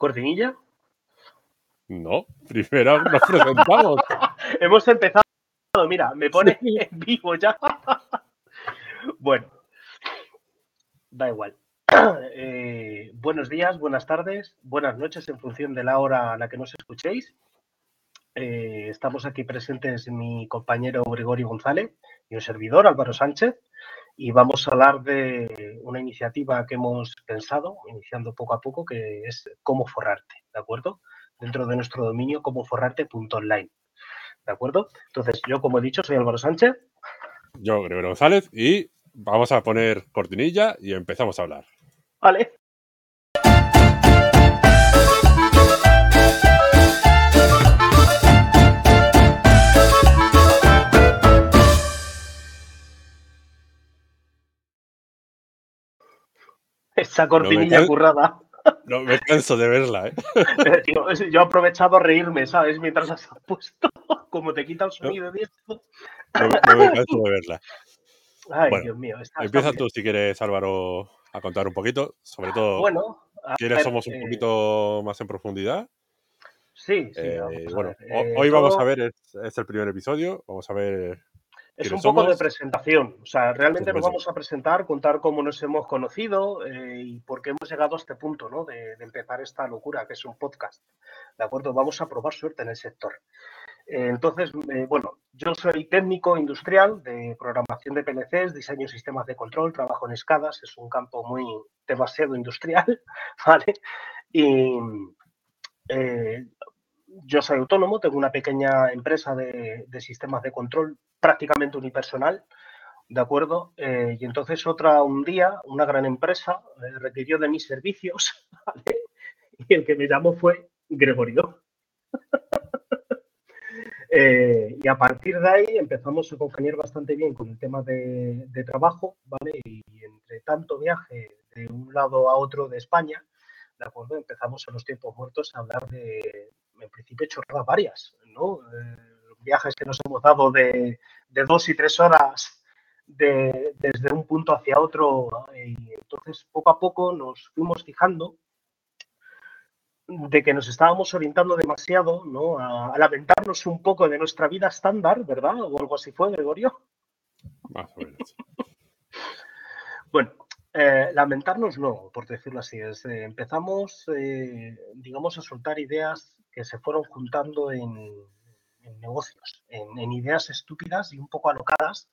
¿Cortinilla? No, primero nos presentamos. Hemos empezado, mira, me pone en vivo ya. bueno, da igual. Eh, buenos días, buenas tardes, buenas noches en función de la hora a la que nos escuchéis. Eh, estamos aquí presentes mi compañero Gregorio González y un servidor Álvaro Sánchez y vamos a hablar de una iniciativa que hemos pensado, iniciando poco a poco, que es cómo forrarte, ¿de acuerdo? Dentro de nuestro dominio, cómo forrarte.online, ¿de acuerdo? Entonces, yo, como he dicho, soy Álvaro Sánchez. Yo, Gregorio González, y vamos a poner cortinilla y empezamos a hablar. Vale. Esa cortinilla currada. No me canso de verla, ¿eh? yo he aprovechado a reírme, ¿sabes? Mientras las has puesto. Como te quita el sonido de esto. No, me canso de verla. Ay, Dios mío. empieza tú, si quieres, Álvaro, a contar un poquito. Sobre todo, bueno, ¿quiénes somos un eh, poquito más en profundidad? Sí, sí. Eh, bueno, eh, hoy vamos a ver, es, es, el primer episodio, vamos a ver es un poco de presentación. O sea, realmente nos vamos a presentar, contar cómo nos hemos conocido eh, y por qué hemos llegado a este punto, ¿no? De, empezar esta locura que es un podcast. ¿De acuerdo? Vamos a probar suerte en el sector. Eh, entonces, eh, bueno, yo soy técnico industrial de programación de PLCs, diseño de sistemas de control, trabajo en escadas, es un campo muy demasiado industrial, ¿vale? Y yo soy autónomo, tengo una pequeña empresa de, sistemas de control prácticamente unipersonal, ¿de acuerdo? Eh, y entonces otra, un día, una gran empresa eh, requirió de mis servicios, ¿vale? Y el que me llamó fue Gregorio. Eh, y a partir de ahí empezamos a congeniar bastante bien con el tema de, de trabajo, ¿vale? Y entre tanto viaje de un lado a otro de España, ¿de acuerdo? Empezamos en los tiempos muertos a hablar de, en principio, chorradas varias, ¿no? Eh, viajes que nos hemos dado de, dos y tres horas desde un punto hacia otro. Y entonces, poco a poco nos fuimos fijando de que nos estábamos orientando demasiado, ¿no? A, lamentarnos un poco de nuestra vida estándar, ¿verdad? O algo así fue, Gregorio. Más o menos. bueno, eh, lamentarnos no, por decirlo así. Es, eh, empezamos, eh, digamos, a soltar ideas que se fueron juntando en, negocios, en, ideas estúpidas y un poco alocadas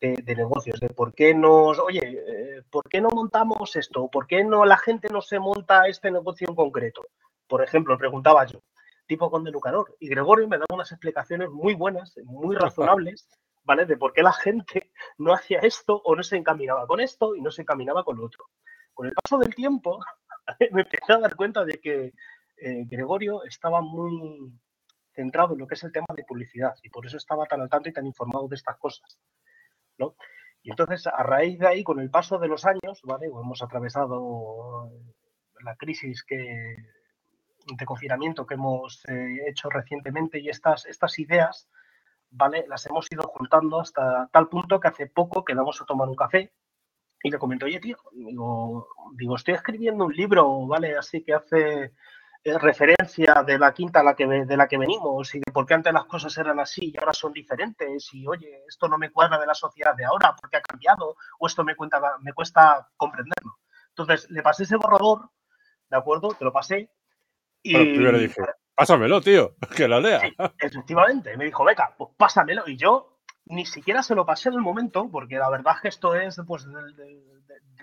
de, negocios, de por qué nos, oye, ¿por qué no montamos esto? ¿Por qué no la gente no se monta este negocio en concreto? Por ejemplo, preguntaba yo, tipo con Lucanor, y Gregorio me daba unas explicaciones muy buenas, muy razonables ¿vale? De por qué la gente no hacía esto o no se encaminaba con esto y no se encaminaba con lo otro. Con el paso del tiempo, me empecé a dar cuenta de que eh, Gregorio estaba muy centrado en lo que es el tema de publicidad y por eso estaba tan al tanto y tan informado de estas cosas, ¿no? Y entonces, a raíz de ahí, con el paso de los años, ¿vale? hemos atravesado la crisis que, de confinamiento que hemos eh, hecho recientemente y estas, estas ideas ¿vale? Las hemos ido juntando hasta tal punto que hace poco quedamos a tomar un café y le comento, oye, tío, digo, digo estoy escribiendo un libro, ¿vale? Así que hace referencia de la quinta a la que, de la que venimos y de por qué antes las cosas eran así y ahora son diferentes y, oye, esto no me cuadra de la sociedad de ahora porque ha cambiado o esto me, cuenta, me cuesta comprenderlo. Entonces, le pasé ese borrador, ¿de acuerdo? Te lo pasé. Y, primero dije, Pásamelo, tío, que lo lea. efectivamente, me dijo, beca, pues pásamelo. Y yo ni siquiera se lo pasé en el momento, porque la verdad es que esto es pues,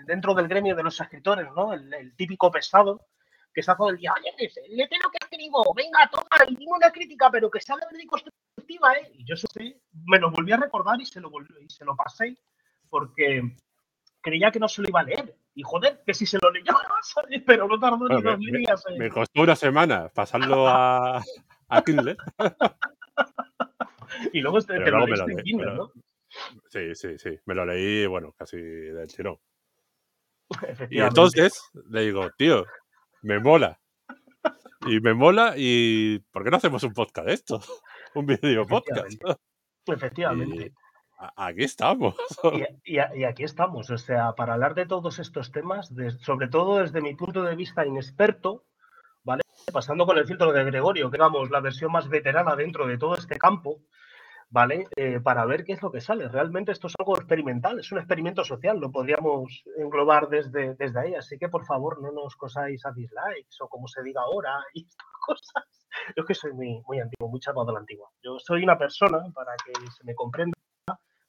dentro del gremio de los escritores, ¿no? El, típico pesado que está todo el día, oye, léete lo que escribo, venga, toma, y dime una crítica, pero que sea de verdad constructiva, ¿eh? Y yo eso sí, me lo volví a recordar y se lo, y se lo pasé, porque creía que no se lo iba a leer. Y joder, que si se lo leyó, pero no tardó ni dos días. Me costó una semana pasarlo a, a Kindle. y luego este, te lo leíste en Kindle, ¿no? Sí, sí, sí. Me lo leí, bueno, casi del tirón. Y entonces le digo, tío, me mola. Y me mola, y ¿por qué no hacemos un podcast de esto? Un video podcast. Efectivamente aquí estamos. Y, aquí estamos, o sea, para hablar de todos estos temas, sobre todo desde mi punto de vista inexperto, ¿vale? Pasando con el filtro de Gregorio, que vamos, la versión más veterana dentro de todo este campo, ¿vale? Eh, para ver qué es lo que sale. Realmente esto es algo experimental, es un experimento social, lo podríamos englobar desde, desde ahí. Así que por favor no nos cosáis a dislikes o como se diga ahora y estas cosas. Yo es que soy muy, muy antiguo, muy chapado de la antigua. Yo soy una persona, para que se me comprenda,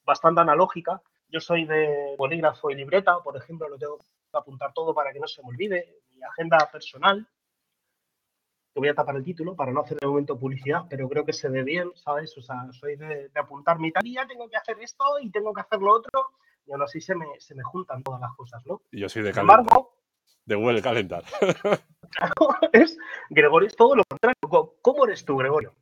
bastante analógica. Yo soy de bolígrafo y libreta, por ejemplo, lo tengo que apuntar todo para que no se me olvide. Mi agenda personal, te voy a tapar el título para no hacer de momento publicidad, pero creo que se ve bien, ¿sabes? O sea, soy de, apuntar mi tarea, tengo que hacer esto y tengo que hacer lo otro, y aún así se me, se me juntan todas las cosas, ¿no? Y yo soy de calentar. Embargo, de Google Calendar. es, Gregorio es todo lo contrario. ¿Cómo eres tú, Gregorio?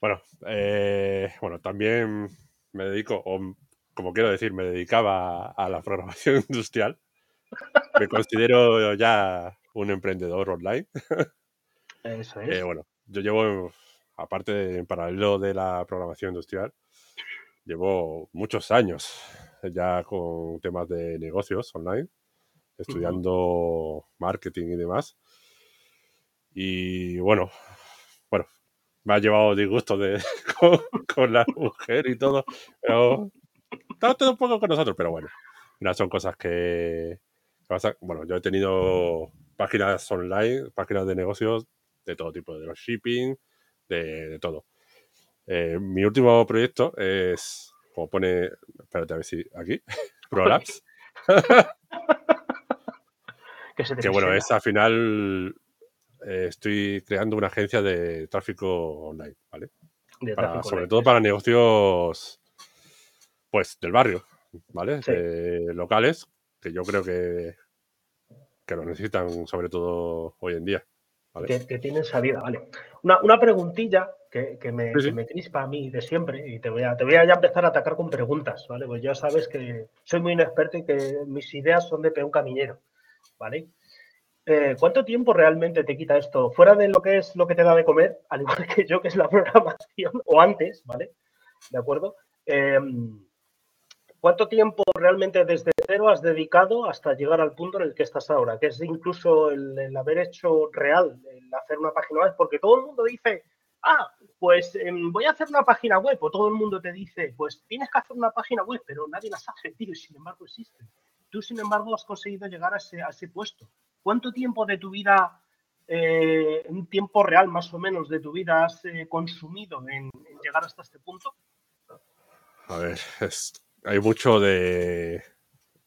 Bueno, eh, bueno, también me dedico, o como quiero decir, me dedicaba a la programación industrial. Me considero ya un emprendedor online. Eso es. bueno, yo llevo, aparte, en paralelo de la programación industrial, llevo muchos años ya con temas de negocios online, estudiando marketing y demás. Y bueno, bueno, me ha llevado disgusto de, con, la mujer y todo, pero está todo un poco con nosotros, pero bueno, son cosas que, bueno, yo he tenido páginas online, páginas de negocios de todo tipo, de los shipping, de, todo. Eh, mi último proyecto es, como pone, espérate a ver si aquí, ProLabs. que, bueno, es al final eh, estoy creando una agencia de tráfico online, ¿vale? sobre todo para negocios pues del barrio, ¿vale? locales, que yo creo que, que lo necesitan sobre todo hoy en día. Que, tienen salida, vale. Una, preguntilla que, me, crispa a mí de siempre y te voy, a, te voy a ya empezar a atacar con preguntas, ¿vale? Pues ya sabes que soy muy inexperto y que mis ideas son de peón caminero, ¿vale? Eh, ¿Cuánto tiempo realmente te quita esto? Fuera de lo que es lo que te da de comer, al igual que yo, que es la programación, o antes, ¿vale? ¿De acuerdo? Em, ¿Cuánto tiempo realmente desde cero has dedicado hasta llegar al punto en el que estás ahora? Que es incluso el, haber hecho real, el hacer una página web, porque todo el mundo dice, ah, pues em, voy a hacer una página web, o todo el mundo te dice, pues tienes que hacer una página web, pero nadie las hace, tío, y sin embargo existe. Tú, sin embargo, has conseguido llegar a ese, puesto. ¿Cuánto tiempo de tu vida, eh, un tiempo real más o menos de tu vida has eh, consumido en, en llegar hasta este punto? A ver, es hay mucho de,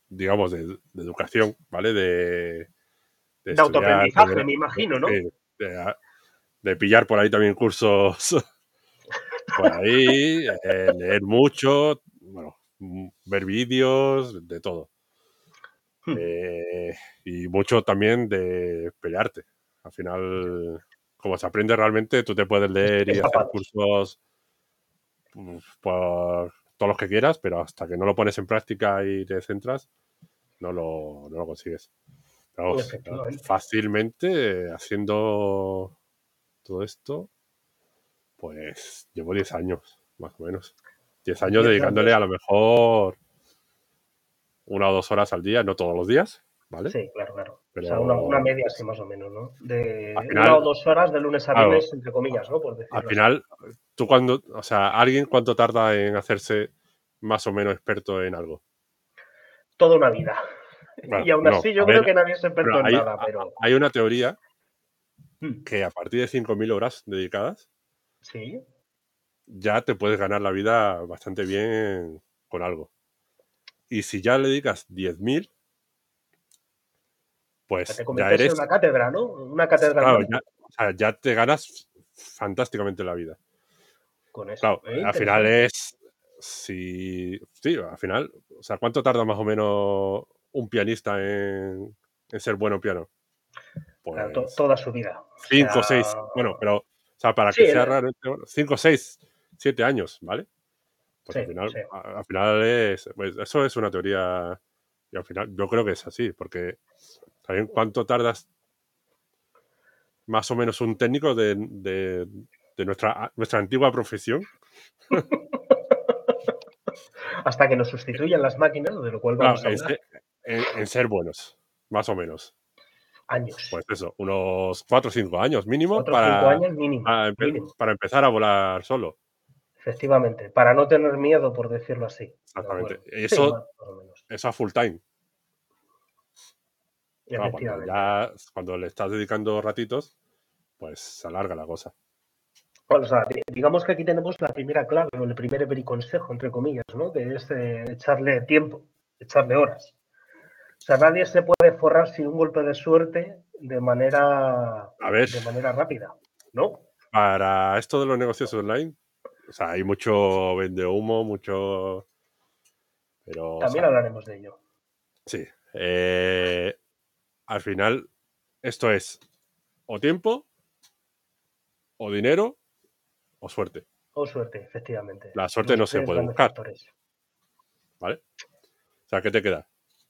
digamos, de, educación, ¿vale? De, de, autoaprendizaje, me imagino, ¿no? De, pillar por ahí también cursos por ahí, eh, leer mucho, bueno, ver vídeos, de todo. Hmm. Eh, y mucho también de pelearte. Al final, como se aprende realmente, tú te puedes leer y hacer cursos pues, por todos los que quieras, pero hasta que no lo pones en práctica y te centras, no lo, no lo consigues. fácilmente haciendo todo esto, pues llevo 10 años, más o menos. 10 años dedicándole a lo mejor una o dos horas al día, no todos los días, ¿vale? Sí, claro, claro. O sea, una, media así más o menos, ¿no? De una o dos horas de lunes a viernes, entre comillas, ¿no? al final, tú cuando, o sea, alguien cuánto tarda en hacerse más o menos experto en algo. Toda una vida. y aún así yo creo que nadie es experto en nada, pero... Hay una teoría hmm. que a partir de 5.000 horas dedicadas, ¿Sí? ya te puedes ganar la vida bastante bien con algo. Y si ya le dedicas 10.000, pues te ya eres... una cátedra, ¿no? Una cátedra. Claro, ya, ya, te ganas fantásticamente la vida. Con eso. Claro, al final es si. Sí, al final. O sea, ¿cuánto tarda más o menos un pianista en, ser bueno en piano? Pues, toda su vida. Cinco, o seis. Bueno, pero. O sea, para que sea raro. Cinco, seis, siete años, ¿vale? Pues al final, al final es. Pues eso es una teoría. Y al final, yo creo que es así, porque. ¿Saben cuánto tardas más o menos un técnico de, de, de nuestra, nuestra antigua profesión? hasta que nos sustituyan las máquinas, de lo cual vamos a hablar. En, ser buenos, más o menos. Años. Pues eso, unos 4 o 5 años mínimo, para, años mínimo, para, empezar a volar solo. Efectivamente, para no tener miedo, por decirlo así. Exactamente. Eso, eso a full time. Cuando, ya, cuando le estás dedicando ratitos, pues se alarga la cosa. o sea, digamos que aquí tenemos la primera clave o el primer consejo, entre comillas, ¿no? Que es eh, echarle tiempo, echarle horas. O sea, nadie se puede forrar sin un golpe de suerte de manera, de manera rápida, ¿no? Para esto de los negocios online, o sea, hay mucho vende humo, mucho. Pero. También hablaremos de ello. Sí. Eh, al final, esto es o tiempo, o dinero, o suerte. O suerte, efectivamente. La suerte no se puede buscar. ¿Vale? O sea, ¿qué te queda?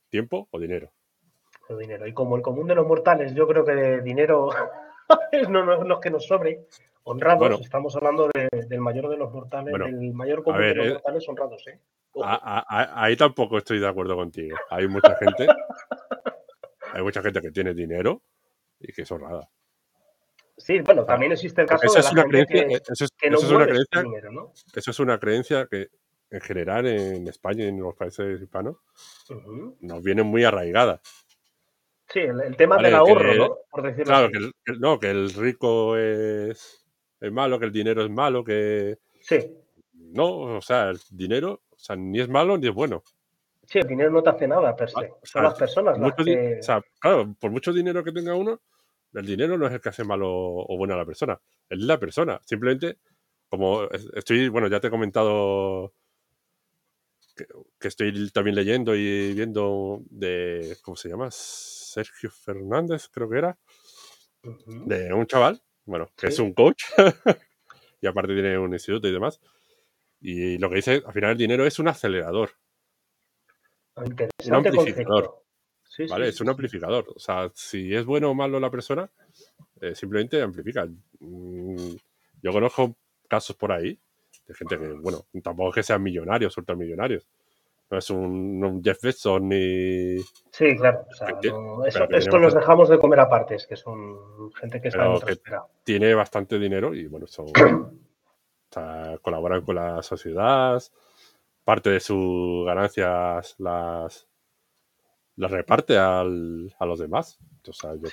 ¿Tiempo o dinero? O dinero. Y como el común de los mortales, yo creo que dinero no, no, es que nos sobre. Honrados, estamos hablando del mayor de los mortales, del mayor común de los eh, mortales honrados, ¿eh? ahí tampoco estoy de acuerdo contigo. Hay mucha gente, hay mucha gente que tiene dinero y que es honrada. Sí, bueno, también existe el caso de la gente que, eso es, no una creencia, dinero, ¿no? Eso es una creencia que en general en España y en los países hispanos nos viene muy arraigada. Sí, el, tema del ahorro, ¿no? Por decirlo claro, Que el, no, que el rico es, es, malo, que el dinero es malo, que... Sí. No, o sea, el dinero o sea, ni es malo ni es bueno. Sí, el dinero no te hace nada per se. Son las personas las que... O sea, claro, por mucho dinero que tenga uno, el dinero no es el que hace malo o bueno a la persona. Es la persona. Simplemente, como estoy, bueno, ya te he comentado que, estoy también leyendo y viendo de, ¿cómo se llama? Sergio Fernández, creo que era. De un chaval, bueno, que es un coach. y aparte tiene un instituto y demás. Y lo que dice, al final el dinero es un acelerador. Un amplificador. ¿Vale? es un amplificador. O sea, si es bueno o malo la persona, eh, simplemente amplifica. Mm, yo conozco casos por ahí de gente que, bueno, tampoco es que sean millonarios, millonarios No es un, Jeff Bezos ni. Sí, claro. O sea, esto los dejamos de comer aparte, es que son gente que está en que Tiene bastante dinero y, bueno, son. colaboran con la sociedad. Parte de sus ganancias las la reparte al, a los demás.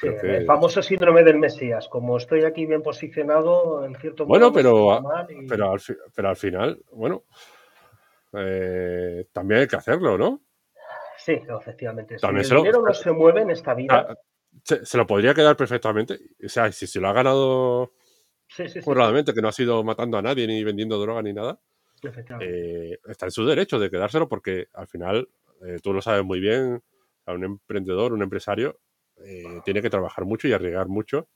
El famoso síndrome del Mesías, como estoy aquí bien posicionado, en cierto modo. Bueno, pero, pero, al, pero al final, bueno, eh, también hay que hacerlo, ¿no? Sí, efectivamente. si el dinero no se mueve en esta vida. Ah, se, lo podría quedar perfectamente. O sea, si se lo ha ganado sí, sí, que no ha sido matando a nadie ni vendiendo droga ni nada, eh, está en su derecho de quedárselo porque al final, eh, tú lo sabes muy bien, a un emprendedor, un empresario, eh, tiene que trabajar mucho y arriesgar mucho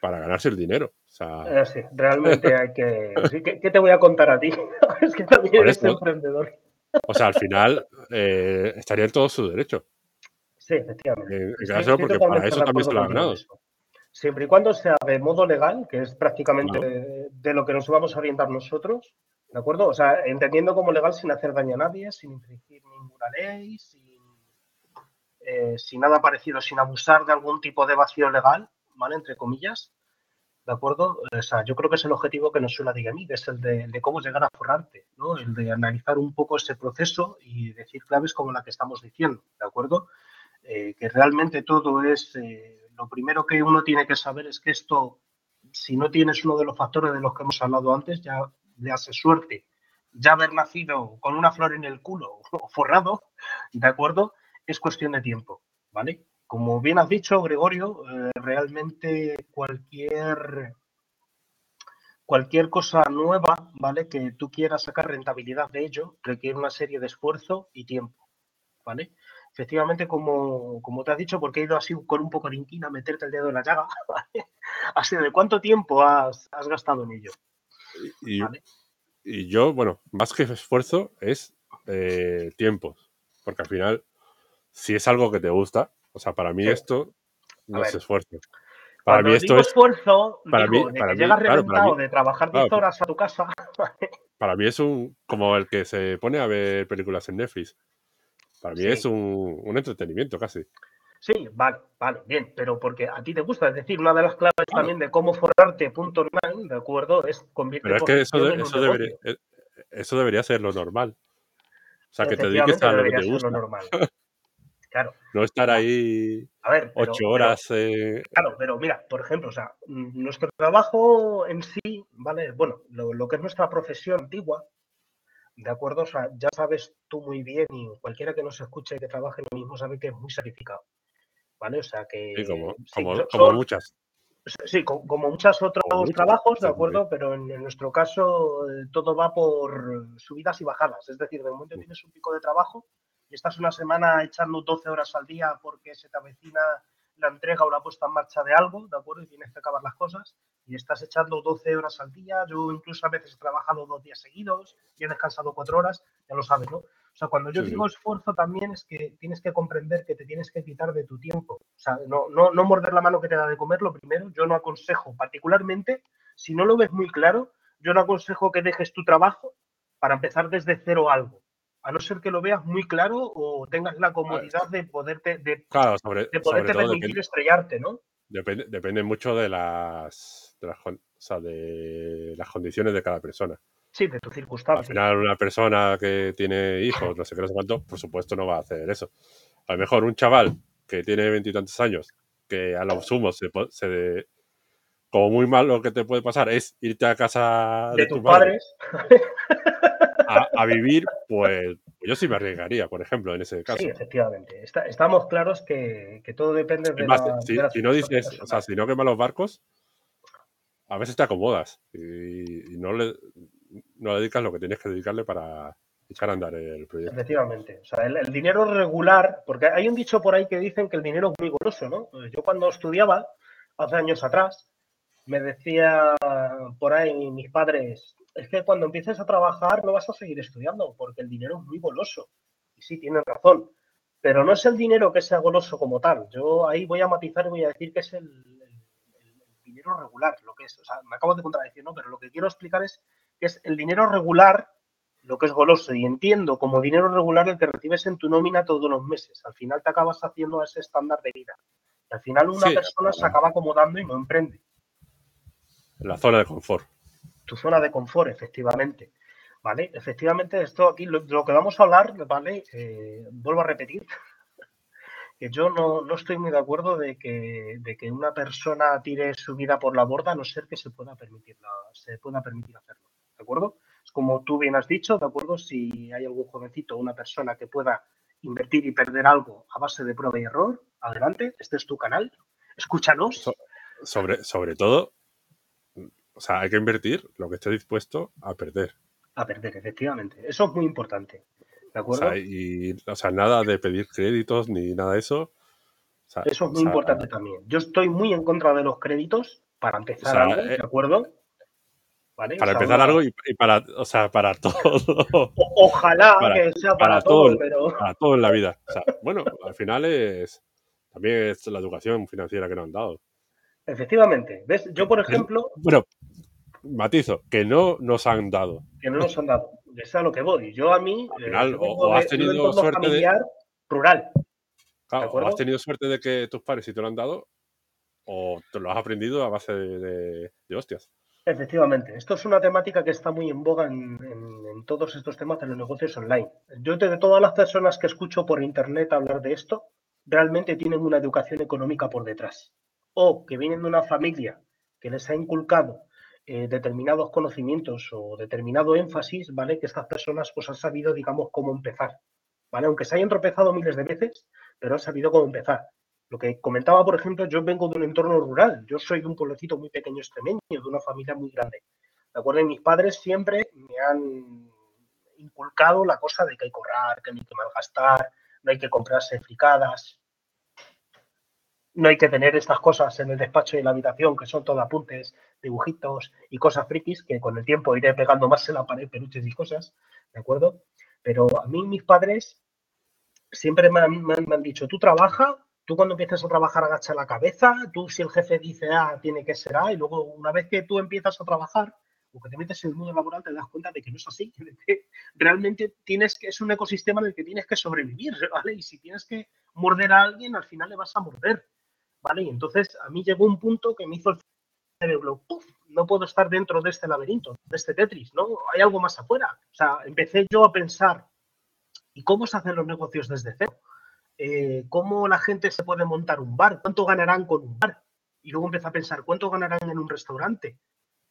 para ganarse el dinero. Sí, realmente hay que... ¿Qué, te voy a contar a ti? es que también eres emprendedor. o sea, al final estaría en todo su derecho. Sí, efectivamente. porque para eso también se lo ha ganado. Siempre y cuando sea de modo legal, que es prácticamente de, lo que nos vamos a orientar nosotros, ¿de acuerdo? O sea, entendiendo como legal sin hacer daño a nadie, sin infringir ninguna ley, sin eh, sin nada parecido, sin abusar de algún tipo de vacío legal, ¿vale? Entre comillas, ¿de acuerdo? O sea, yo creo que es el objetivo que nos decir a mí, que es el de, cómo llegar a forrarte, ¿no? El de analizar un poco ese proceso y decir claves como la que estamos diciendo, ¿de acuerdo? Eh, que realmente todo es, eh, lo primero que uno tiene que saber es que esto, si no tienes uno de los factores de los que hemos hablado antes, ya le hace suerte ya haber nacido con una flor en el culo o forrado, ¿de acuerdo? es cuestión de tiempo, ¿vale? Como bien has dicho, Gregorio, eh, realmente cualquier, cualquier cosa nueva, ¿vale? Que tú quieras sacar rentabilidad de ello, requiere una serie de esfuerzo y tiempo, ¿vale? Efectivamente, como, como te has dicho, porque he ido así con un poco de inquina a meterte el dedo en la llaga, ¿vale? Así de cuánto tiempo has, gastado en ello. Y, y, yo, bueno, más que esfuerzo es eh, tiempo, porque al final si es algo que te gusta, o sea, para mí esto no es esfuerzo. Para mí esto es esfuerzo, para mí, para llegas reventado de trabajar 10 horas a tu casa. para mí es un como el que se pone a ver películas en Netflix. Para mí es un, entretenimiento casi. Sí, vale, vale, bien, pero porque a ti te gusta, es decir, una de las claves también de cómo forrarte punto online, ¿de acuerdo? Es convierte Pero es que eso, eso, debería, eh, eso debería ser lo normal. O sea, que te dediques a lo que te gusta. Normal. Claro. No estar ahí a ver, ocho horas. eh... Claro, pero mira, por ejemplo, o sea, nuestro trabajo en sí, ¿vale? Bueno, lo, lo, que es nuestra profesión antigua, ¿de acuerdo? O sea, ya sabes tú muy bien y cualquiera que nos escuche y que trabaje en lo mismo sabe que es muy sacrificado. ¿Vale? O sea que... Sí, como, como, muchas. Sí, como, muchos otros trabajos, ¿de acuerdo? Pero en, nuestro caso eh, todo va por subidas y bajadas. Es decir, de momento tienes un pico de trabajo y estás una semana echando 12 horas al día porque se te avecina la entrega o la puesta en marcha de algo, ¿de acuerdo? Y tienes que acabar las cosas y estás echando 12 horas al día. Yo incluso a veces he trabajado dos días seguidos y he descansado cuatro horas, ya lo sabes, ¿no? O sea, cuando yo digo esfuerzo también es que tienes que comprender que te tienes que quitar de tu tiempo. O sea, no, no, no morder la mano que te da de comer, lo primero, yo no aconsejo, particularmente, si no lo ves muy claro, yo no aconsejo que dejes tu trabajo para empezar desde cero algo. A no ser que lo veas muy claro o tengas la comodidad de poderte, de, de poderte permitir estrellarte, ¿no? Depende, depende mucho de las, de las, o sea, de las condiciones de cada persona. Sí, de tu circunstancia. Al final, una persona que tiene hijos, no sé qué, no sé cuánto, por supuesto no va a hacer eso. A lo mejor un chaval que tiene veintitantos años, que a lo sumo se, se, como muy mal lo que te puede pasar es irte a casa de, tus padres a, vivir, pues yo sí me arriesgaría, por ejemplo, en ese caso. Sí, efectivamente. estamos claros que, todo depende de, la, si, no dices, o sea, si no quemas los barcos, a veces te acomodas y, y no le no dedicas lo que tienes que dedicarle para echar a andar el proyecto. Efectivamente. O sea, el, dinero regular, porque hay un dicho por ahí que dicen que el dinero es muy goloso, ¿no? Pues yo cuando estudiaba, hace años atrás, me decía por ahí mis padres, es que cuando empieces a trabajar no vas a seguir estudiando, porque el dinero es muy goloso. Y sí, tienen razón. Pero no es el dinero que sea goloso como tal. Yo ahí voy a matizar y voy a decir que es el, el dinero regular, lo que es. O sea, me acabo de contradecir, ¿no? Pero lo que quiero explicar es que es el dinero regular, lo que es goloso, y entiendo como dinero regular el que recibes en tu nómina todos los meses. Al final te acabas haciendo ese estándar de vida. Y al final una persona se acaba acomodando y no emprende. La zona de confort. Tu zona de confort, efectivamente. ¿Vale? Efectivamente, esto aquí, lo, que vamos a hablar, ¿vale? Eh, vuelvo a repetir, que yo no, estoy muy de acuerdo de que, de que, una persona tire su vida por la borda, a no ser que se pueda permitir, se pueda permitir hacerlo. ¿De acuerdo? Es como tú bien has dicho, ¿de acuerdo? Si hay algún jovencito o una persona que pueda invertir y perder algo a base de prueba y error, adelante, este es tu canal, escúchanos. sobre, sobre todo, o sea, hay que invertir lo que esté dispuesto a perder. A perder, efectivamente. Eso es muy importante. ¿De acuerdo? O sea, y, o sea nada de pedir créditos ni nada de eso. eso es muy importante también. Yo estoy muy en contra de los créditos para empezar algo, ¿de eh, Para empezar algo y, para, o sea, para todo. ojalá que sea para, todo, pero... Para todo en la vida. bueno, al final es también es la educación financiera que nos han dado. Efectivamente. ¿Ves? Yo, por ejemplo... Bueno, matizo, que no nos han dado. Que no nos han dado. Es a lo que voy. Yo a mí... Al final, o, has tenido suerte de... Rural. o has tenido suerte de que tus padres sí te lo han dado, o te lo has aprendido a base de hostias. Efectivamente, esto es una temática que está muy en boga en, todos estos temas de los negocios online. Yo de todas las personas que escucho por internet hablar de esto, realmente tienen una educación económica por detrás. O que vienen de una familia que les ha inculcado eh, determinados conocimientos o determinado énfasis, ¿vale? Que estas personas pues han sabido, digamos, cómo empezar. ¿Vale? Aunque se hayan tropezado miles de veces, pero han sabido cómo empezar. Lo que comentaba, por ejemplo, yo vengo de un entorno rural. Yo soy de un pueblecito muy pequeño extremeño, de una familia muy grande. ¿De acuerdo? mis padres siempre me han inculcado la cosa de que hay que ahorrar, que no hay que malgastar, no hay que comprarse fricadas, no hay que tener estas cosas en el despacho y en la habitación, que son todo apuntes, dibujitos y cosas frikis, que con el tiempo iré pegando más en la pared, peluches y cosas, ¿de acuerdo? Pero a mí mis padres siempre me han, me han dicho, tú trabaja Tú cuando empiezas a trabajar agacha la cabeza, tú si el jefe dice A, tiene que ser A, y luego una vez que tú empiezas a trabajar, o que te metes en el mundo laboral, te das cuenta de que no es así, realmente tienes que, es un ecosistema en el que tienes que sobrevivir, ¿vale? Y si tienes que morder a alguien, al final le vas a morder, ¿vale? Y entonces a mí llegó un punto que me hizo el cerebro, ¡puf! no puedo estar dentro de este laberinto, de este Tetris, ¿no? Hay algo más afuera. O sea, empecé yo a pensar, ¿y cómo se hacen los negocios desde cero? Eh, ¿Cómo la gente se puede montar un bar? ¿Cuánto ganarán con un bar? Y luego empecé a pensar, ¿cuánto ganarán en un restaurante?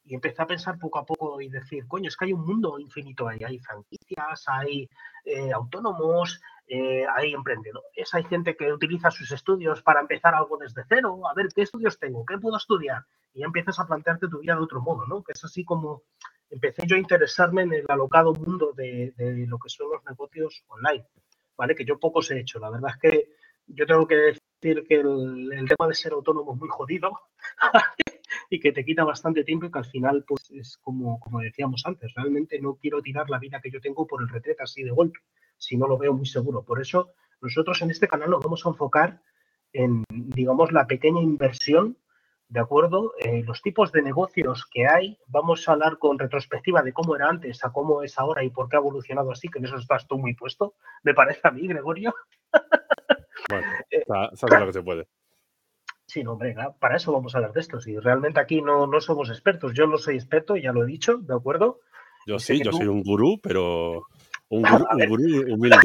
Y empecé a pensar poco a poco y decir, coño, es que hay un mundo infinito ahí. Hay franquicias, hay eh, autónomos, eh, hay emprendedores, hay gente que utiliza sus estudios para empezar algo desde cero, a ver qué estudios tengo, qué puedo estudiar. Y empiezas a plantearte tu vida de otro modo, ¿no? Que es así como empecé yo a interesarme en el alocado mundo de lo que son los negocios online, Que yo pocos he hecho. La verdad es que yo tengo que decir que el, tema de ser autónomo es muy jodido y que te quita bastante tiempo y que al final, pues es como, como decíamos antes, realmente no quiero tirar la vida que yo tengo por el retrete así de golpe, si no lo veo muy seguro. Por eso nosotros en este canal nos vamos a enfocar en, digamos, la pequeña inversión, ¿de acuerdo? Eh, los tipos de negocios que hay, vamos a hablar con retrospectiva de cómo era antes a cómo es ahora y por qué ha evolucionado así, que en eso estás tú muy puesto, me parece a mí, Gregorio. Bueno, eh, sabes lo que se puede. Sí, no, hombre, para eso vamos a hablar de esto. Si realmente aquí no, no somos expertos, yo no soy experto, ya lo he dicho, ¿de acuerdo? Yo sí, yo soy un gurú, pero un gurú, humilde.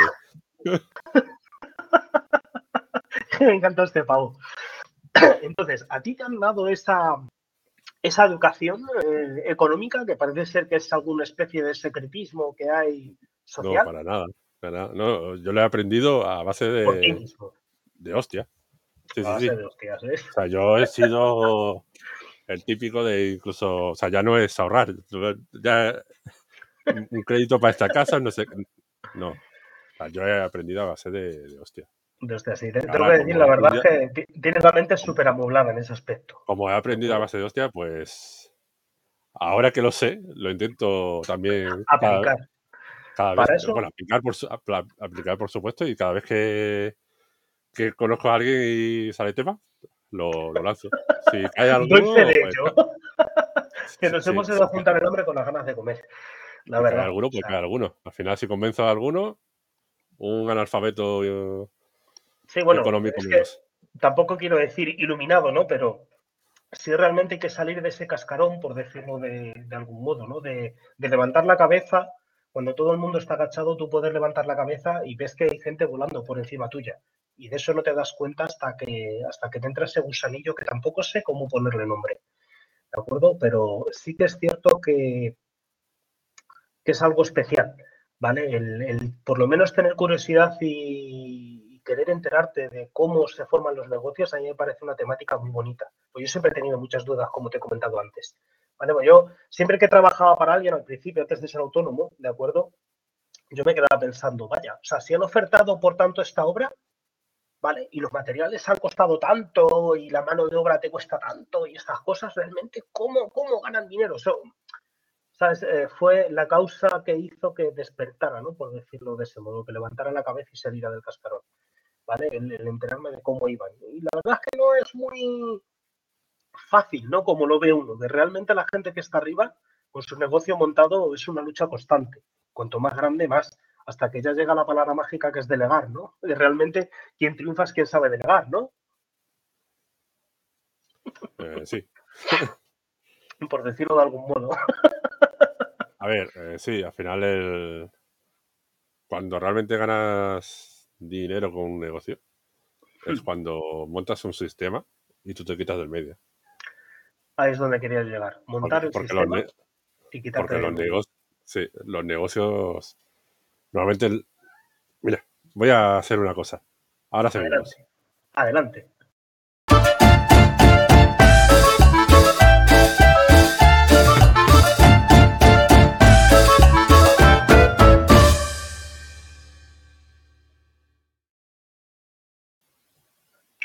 Me encanta este pavo. Entonces, ¿a ti te han dado esa, esa educación eh, económica que parece ser que es alguna especie de secretismo que hay social? No, para nada. No, yo lo he aprendido a base de, de hostia. Sí, a base de hostias, ¿eh? O sea, yo he sido el típico de incluso, o sea, ya no es ahorrar, ya un crédito para esta casa, no sé, no. O sea, yo he aprendido a base de, de hostia. De hostia, sí. Tengo que decir, la verdad es que tienes la mente súper amoblada en ese aspecto. Como he aprendido a base de hostia, pues ahora que lo sé, lo intento también aplicar. Cada vez, bueno, aplicar por, aplicar por supuesto, y cada vez que, que conozco a alguien y sale tema, lo, lo lanzo. Si hay alguno. Pues, que nos hemos ido a juntar el hombre con las ganas de comer. La verdad. Alguno, pues hay alguno. Al final, si convenzo a alguno, un analfabeto sí, bueno, económico Tampoco quiero decir iluminado, ¿no? Pero sí realmente hay que salir de ese cascarón, por decirlo de, de algún modo, ¿no? De, de levantar la cabeza cuando todo el mundo está agachado, tú puedes levantar la cabeza y ves que hay gente volando por encima tuya. Y de eso no te das cuenta hasta que, hasta que te entra ese gusanillo que tampoco sé cómo ponerle nombre. ¿De acuerdo? Pero sí que es cierto que, que es algo especial. ¿Vale? El, por lo menos tener curiosidad y, querer enterarte de cómo se forman los negocios, a mí me parece una temática muy bonita. Pues yo siempre he tenido muchas dudas, como te he comentado antes. Pues yo siempre que trabajaba para alguien al principio, antes de ser autónomo, ¿de acuerdo? Yo me quedaba pensando, vaya, o sea, si han ofertado por tanto esta obra, ¿vale? Y los materiales han costado tanto y la mano de obra te cuesta tanto y estas cosas, realmente, ¿cómo, cómo ganan dinero? ¿sabes? Eh, fue la causa que hizo que despertara, ¿no? Por decirlo de ese modo, que levantara la cabeza y saliera del cascarón, ¿vale? el enterarme de cómo iban. Y la verdad es que no es muy fácil, ¿no? Como lo ve uno, de realmente la gente que está arriba, con su negocio montado, es una lucha constante. Cuanto más grande, más. Hasta que ya llega la palabra mágica que es delegar, ¿no? De realmente quien triunfa es quien sabe delegar, ¿no? Eh, sí. Por decirlo de algún modo. A ver, eh, sí, al final el... cuando realmente ganas dinero con un negocio es hmm. cuando montas un sistema y tú te quitas del medio. Ahí es donde querías llegar. Montar el sistema y quitarte Porque los, negocios, sí, los negocios... Normalmente... Mira, voy a hacer una cosa. Ahora seguimos. Adelante.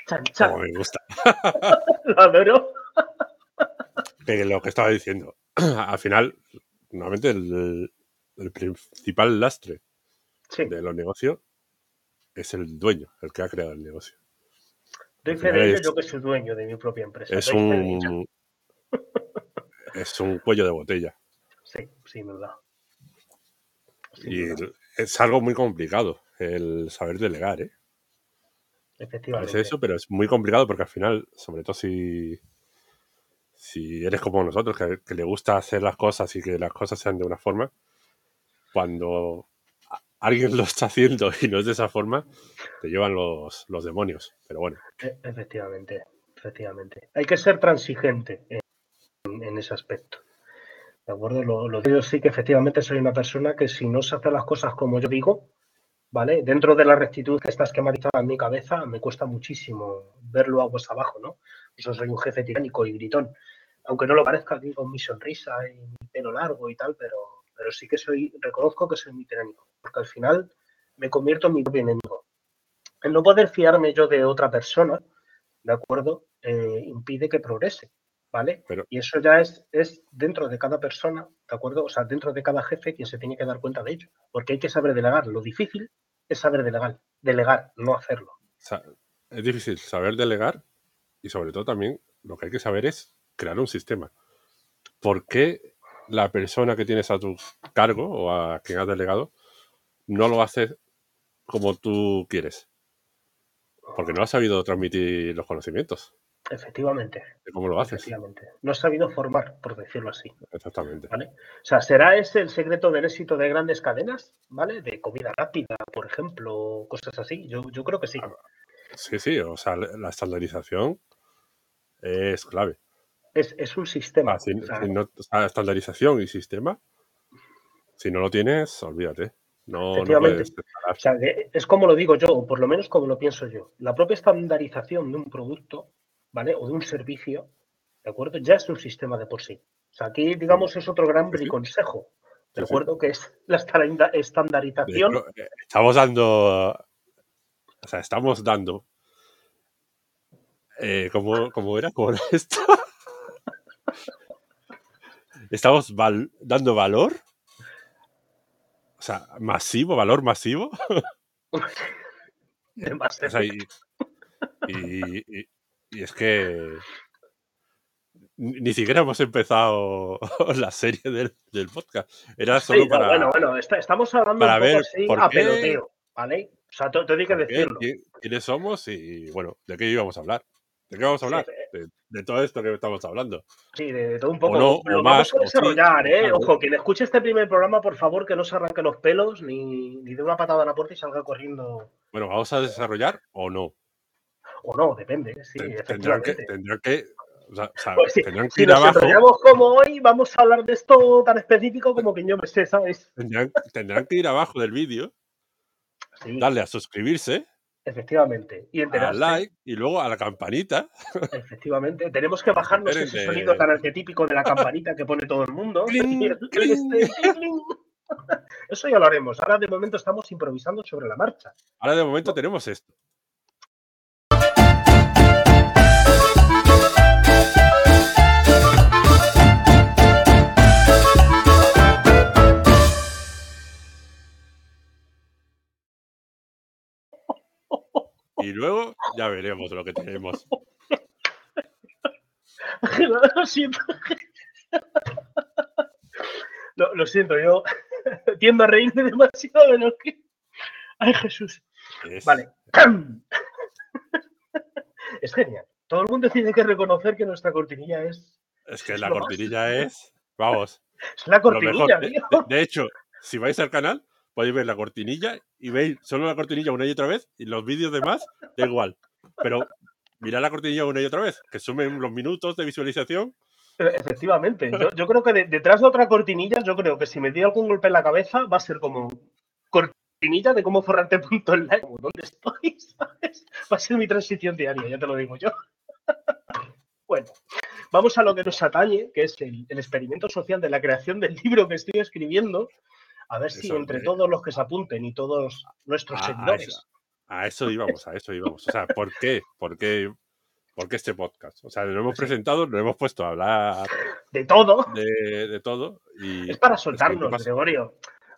Chan, chan. Como me gusta. Lo adoro lo que estaba diciendo, al final, normalmente el, principal lastre de los negocios es el dueño, el que ha creado el negocio. Doy fe yo que soy dueño de mi propia empresa. Es un, es un cuello de botella. Sí, sin duda. y es algo muy complicado el saber delegar, ¿eh? Efectivamente. Parece eso, pero es muy complicado porque al final, sobre todo si, si eres como nosotros, que, le gusta hacer las cosas y que las cosas sean de una forma, cuando alguien lo está haciendo y no es de esa forma, te llevan los, los demonios. Pero bueno. E, efectivamente, efectivamente. Hay que ser transigente en, en ese aspecto. ¿De acuerdo? Lo, lo digo sí que efectivamente soy una persona que si no se hacen las cosas como yo digo, ¿vale? Dentro de la rectitud que está esquematizada en mi cabeza, me cuesta muchísimo verlo aguas abajo, ¿no? Eso soy un jefe tiránico y gritón. Aunque no lo parezca aquí con mi sonrisa y mi pelo largo y tal, pero, pero sí que soy, reconozco que soy muy tiránico, porque al final me convierto en mi propio enemigo. El no poder fiarme yo de otra persona, ¿de acuerdo? Eh, impide que progrese, ¿vale? y eso ya es, es dentro de cada persona, ¿de acuerdo? O sea, dentro de cada jefe quien se tiene que dar cuenta de ello, porque hay que saber delegar. Lo difícil es saber delegar, delegar, no hacerlo. es difícil saber delegar y sobre todo también lo que hay que saber es crear un sistema. ¿Por qué la persona que tienes a tu cargo o a quien has delegado no lo hace como tú quieres? Porque no has sabido transmitir los conocimientos. Efectivamente. ¿Cómo lo haces? Efectivamente. No has sabido formar, por decirlo así. Exactamente. ¿Vale? O sea, ¿será ese el secreto del éxito de grandes cadenas? ¿Vale? De comida rápida, por ejemplo, cosas así. Yo, yo creo que sí. Ah, sí, sí. O sea, la estandarización es clave. Es, un sistema. Ah, estandarización y sistema, si no lo tienes, olvídate. No, puedes o sea, es como lo digo yo, o por lo menos como lo pienso yo. La propia estandarización de un producto ¿vale? O de un servicio, ¿de acuerdo? Ya es un sistema de por sí. O sea, aquí, digamos, es otro gran consejo, ¿de acuerdo? Que es la estandarización. Eh, estamos dando, o sea, estamos dando, eh, ¿cómo, era? ¿Cómo era esto? estamos dando valor, o sea, masivo, valor masivo. Demasiado. y, y es que ni siquiera hemos empezado la serie del, podcast. Era solo para. Bueno, bueno, estamos hablando para ver por a peloteo, ¿vale? O sea, te, te que decirlo. ¿Quiénes somos y, bueno, de qué íbamos a hablar? ¿De qué vamos a hablar? de, todo esto que estamos hablando. Sí, de, todo un poco. O no, vamos a desarrollar, ¿eh? Ojo, quien escuche este primer programa, por favor, que no se arranque los pelos ni, ni dé una patada a la puerta y salga corriendo. Bueno, ¿vamos a desarrollar o no? O no, depende. Sí, tendrán que, tendrán que, o sea, pues sí, tendrán que si ir nos abajo. como hoy, vamos a hablar de esto tan específico como que yo me sé, ¿sabes? Tendrán, tendrán que ir abajo del vídeo, darle a suscribirse. Efectivamente. Y enterarse. A like y luego a la campanita. Efectivamente. Tenemos que bajarnos ese sonido tan arquetípico de la campanita que pone todo el mundo. Eso ya lo haremos. Ahora de momento estamos improvisando sobre la marcha. Ahora de momento tenemos esto. Y luego ya veremos lo que tenemos. lo siento. Lo, siento, yo tiendo a reírme demasiado de lo que. Ay, Jesús. Vale. Es genial. Todo el mundo tiene que reconocer que nuestra cortinilla es. Es que la cortinilla es. Vamos. Es la cortinilla, de, hecho, si vais al canal, podéis ver la cortinilla y veis solo la cortinilla una y otra vez y los vídeos demás da igual. Pero mirad la cortinilla una y otra vez, que sumen los minutos de visualización. Efectivamente, yo, creo que detrás de otra cortinilla, yo creo que si me di algún golpe en la cabeza va a ser como cortinilla de cómo forrarte.online, ¿dónde estoy? Va a ser mi transición diaria, ya te lo digo yo. bueno, vamos a lo que nos atañe, que es el experimento social de la creación del libro que estoy escribiendo a ver si entre todos los que se apunten y todos nuestros seguidores. A eso, íbamos, a eso íbamos. O sea, ¿por qué? ¿Por qué? ¿Por qué este podcast? O sea, lo hemos presentado, lo hemos puesto a hablar de todo. De, todo. Y es para soltarnos, Gregorio.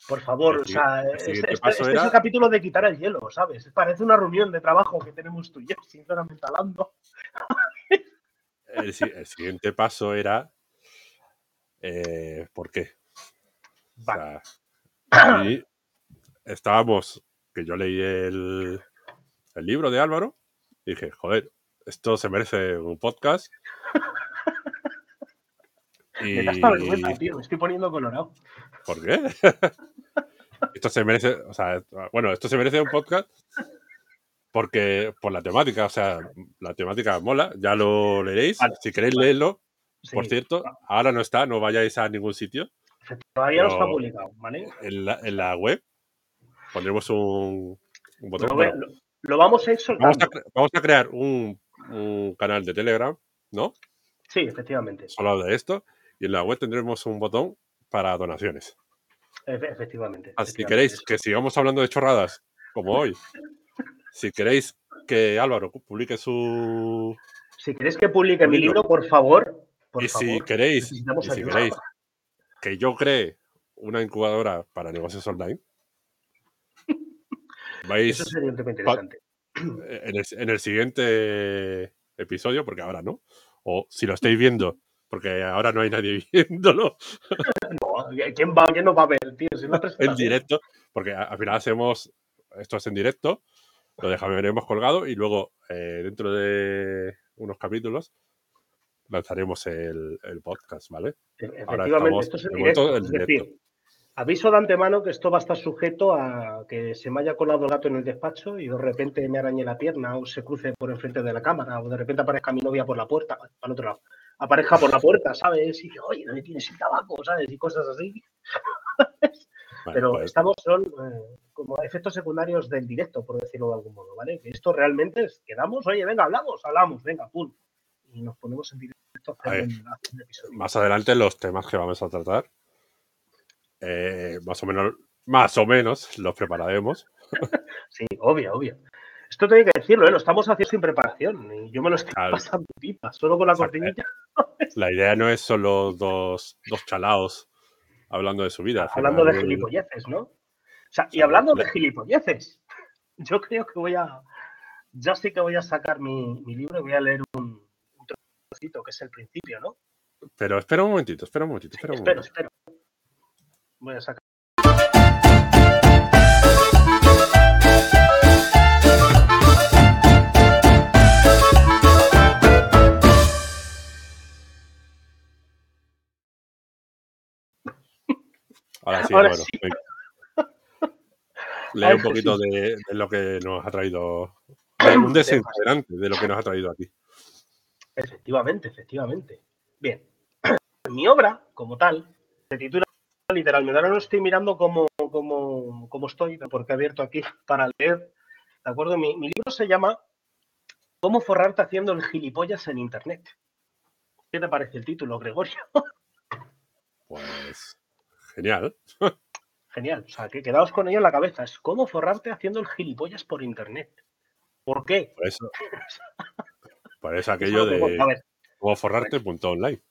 Por favor, o sea, este, este, este es el capítulo de quitar el hielo, ¿sabes? Parece una reunión de trabajo que tenemos tú y yo, sinceramente hablando. el, siguiente paso era. Eh, ¿Por qué? Y estábamos, que yo leí el, el libro de Álvaro y dije, joder, esto se merece un podcast. y... Me vergüenza, tío, me estoy poniendo colorado. ¿Por qué? esto se merece, o sea, bueno, esto se merece un podcast porque por la temática, o sea, la temática mola, ya lo leeréis. si queréis leerlo, por cierto, ahora no está, no vayáis a ningún sitio. Todavía no está publicado, ¿vale? En la, en la web pondremos un, botón. Lo, vamos a ir Vamos a, vamos a crear un, un, canal de Telegram, ¿no? Sí, efectivamente. Solo de esto. Y en la web tendremos un botón para donaciones. Efectivamente. Así que queréis que sigamos hablando de chorradas, como hoy, si queréis que Álvaro publique su. Si queréis que publique mi libro, por favor. y si queréis, si queréis que yo cree una incubadora para negocios online, vais. Eso sería interesante. En el, en el siguiente episodio, porque ahora no. O si lo estáis viendo porque ahora no hay nadie viéndolo. No, ¿quién, va, quién nos va a ver, tío? en directo, porque al final hacemos, esto es en directo, lo dejaremos colgado y luego eh, dentro de unos capítulos lanzaremos el, podcast, ¿vale? E, efectivamente, esto es en directo. aviso de antemano que esto va a estar sujeto a que se me haya colado el gato en el despacho y de repente me arañe la pierna o se cruce por enfrente de la cámara o de repente aparezca mi novia por la puerta, al otro lado. Aparezca por la puerta, ¿sabes? Y oye, ¿dónde tienes el tabaco? ¿Sabes? Y cosas así. Pero pues estamos, son eh, como efectos secundarios del directo, por decirlo de algún modo, ¿vale? Que esto realmente es, quedamos, oye, venga, hablamos, hablamos, venga, pum. Y nos ponemos en directo a hacer episodio. Más adelante los temas que vamos a tratar, eh, más o menos, más o menos los prepararemos. sí, obvio, obvio. Esto tengo que decirlo, ¿eh? lo estamos haciendo sin preparación. Y yo me lo estoy pasando pipa, solo con la cortinilla. La idea no es solo dos, dos chalaos hablando de su vida. Hablando de gilipolleces, ¿no? O sea, y hablando de gilipolleces, yo creo que voy a. Ya sí que voy a sacar mi, libro y voy a leer un, que es el principio, ¿no? Pero espera un momentito, espera un momentito. Espera un espero, espero. Voy a sacar. Ahora sí, bueno. Lee un poquito de, lo que nos ha traído. Un desencadenante de lo que nos ha traído aquí. Efectivamente, efectivamente. Bien. Mi obra, como tal, se titula literalmente. Ahora no estoy mirando cómo, cómo, estoy, porque he abierto aquí para leer. ¿De acuerdo? Mi, mi libro se llama ¿Cómo forrarte haciendo el gilipollas en Internet? ¿Qué te parece el título, Gregorio? Pues Genial. Genial. O sea, que quedaos con ello en la cabeza. Es cómo forrarte haciendo el gilipollas por internet. ¿Por qué? Por eso. por eso aquello de cómo forrarte.online.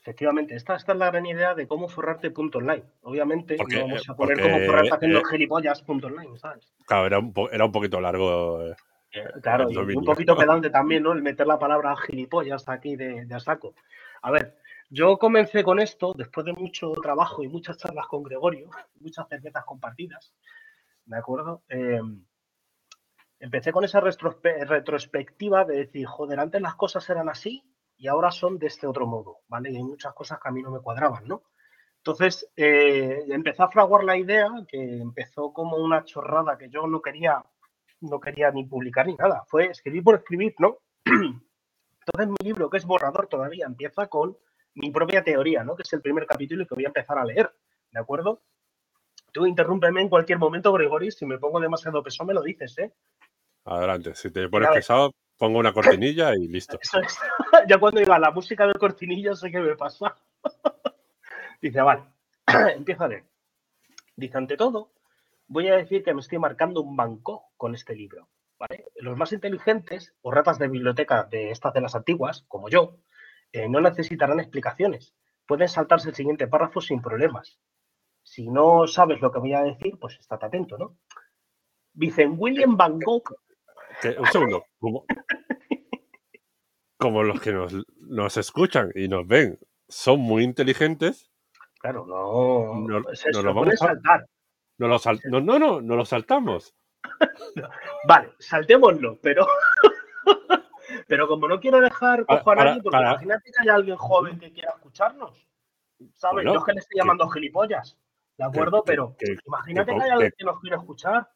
Efectivamente, esta, esta, es la gran idea de cómo forrarte.online. Obviamente, no vamos a poner cómo forrarte haciendo eh, gilipollas.online, ¿sabes? Claro, era un, era un poquito largo. Eh, eh, claro, y un poquito pedante también, ¿no? El meter la palabra gilipollas aquí de, de a saco. A ver, yo comencé con esto después de mucho trabajo y muchas charlas con Gregorio, muchas cervezas compartidas, ¿de acuerdo? Em, empecé con esa retrospectiva de decir, joder, antes las cosas eran así y ahora son de este otro modo, ¿vale? Y hay muchas cosas que a mí no me cuadraban, ¿no? Entonces, eh, empecé a fraguar la idea que empezó como una chorrada que yo no quería, no quería ni publicar ni nada. Fue escribir por escribir, ¿no? Entonces, mi libro, que es borrador todavía, empieza con mi propia teoría, ¿no? Que es el primer capítulo y que voy a empezar a leer, ¿de acuerdo? Tú interrúmpeme en cualquier momento, Gregory, si me pongo demasiado pesado me lo dices, ¿eh? Adelante, si te pones pesado, pongo una cortinilla y listo. ya cuando iba la música de cortinilla sé qué me pasa. Dice, vale, empieza a leer. Dice, ante todo, voy a decir que me estoy marcando un banco con este libro. ¿vale? Los más inteligentes o ratas de biblioteca de estas de las antiguas, como yo, eh, no necesitarán explicaciones. Pueden saltarse el siguiente párrafo sin problemas. Si no sabes lo que voy a decir, pues estate atento, ¿no? Dicen William Van Gogh. Un segundo. Como, los que nos, escuchan y nos ven son muy inteligentes, claro, no. No, se, lo vamos a saltar. No, lo no, no, no, no lo saltamos. vale, saltémoslo, pero. pero como no quiero dejar cojo a nadie, porque imagínate que hay alguien joven que quiera escucharnos. ¿Sabes? Yo es que le estoy llamando gilipollas. ¿De acuerdo? pero imagínate que, hay alguien que nos quiera escuchar.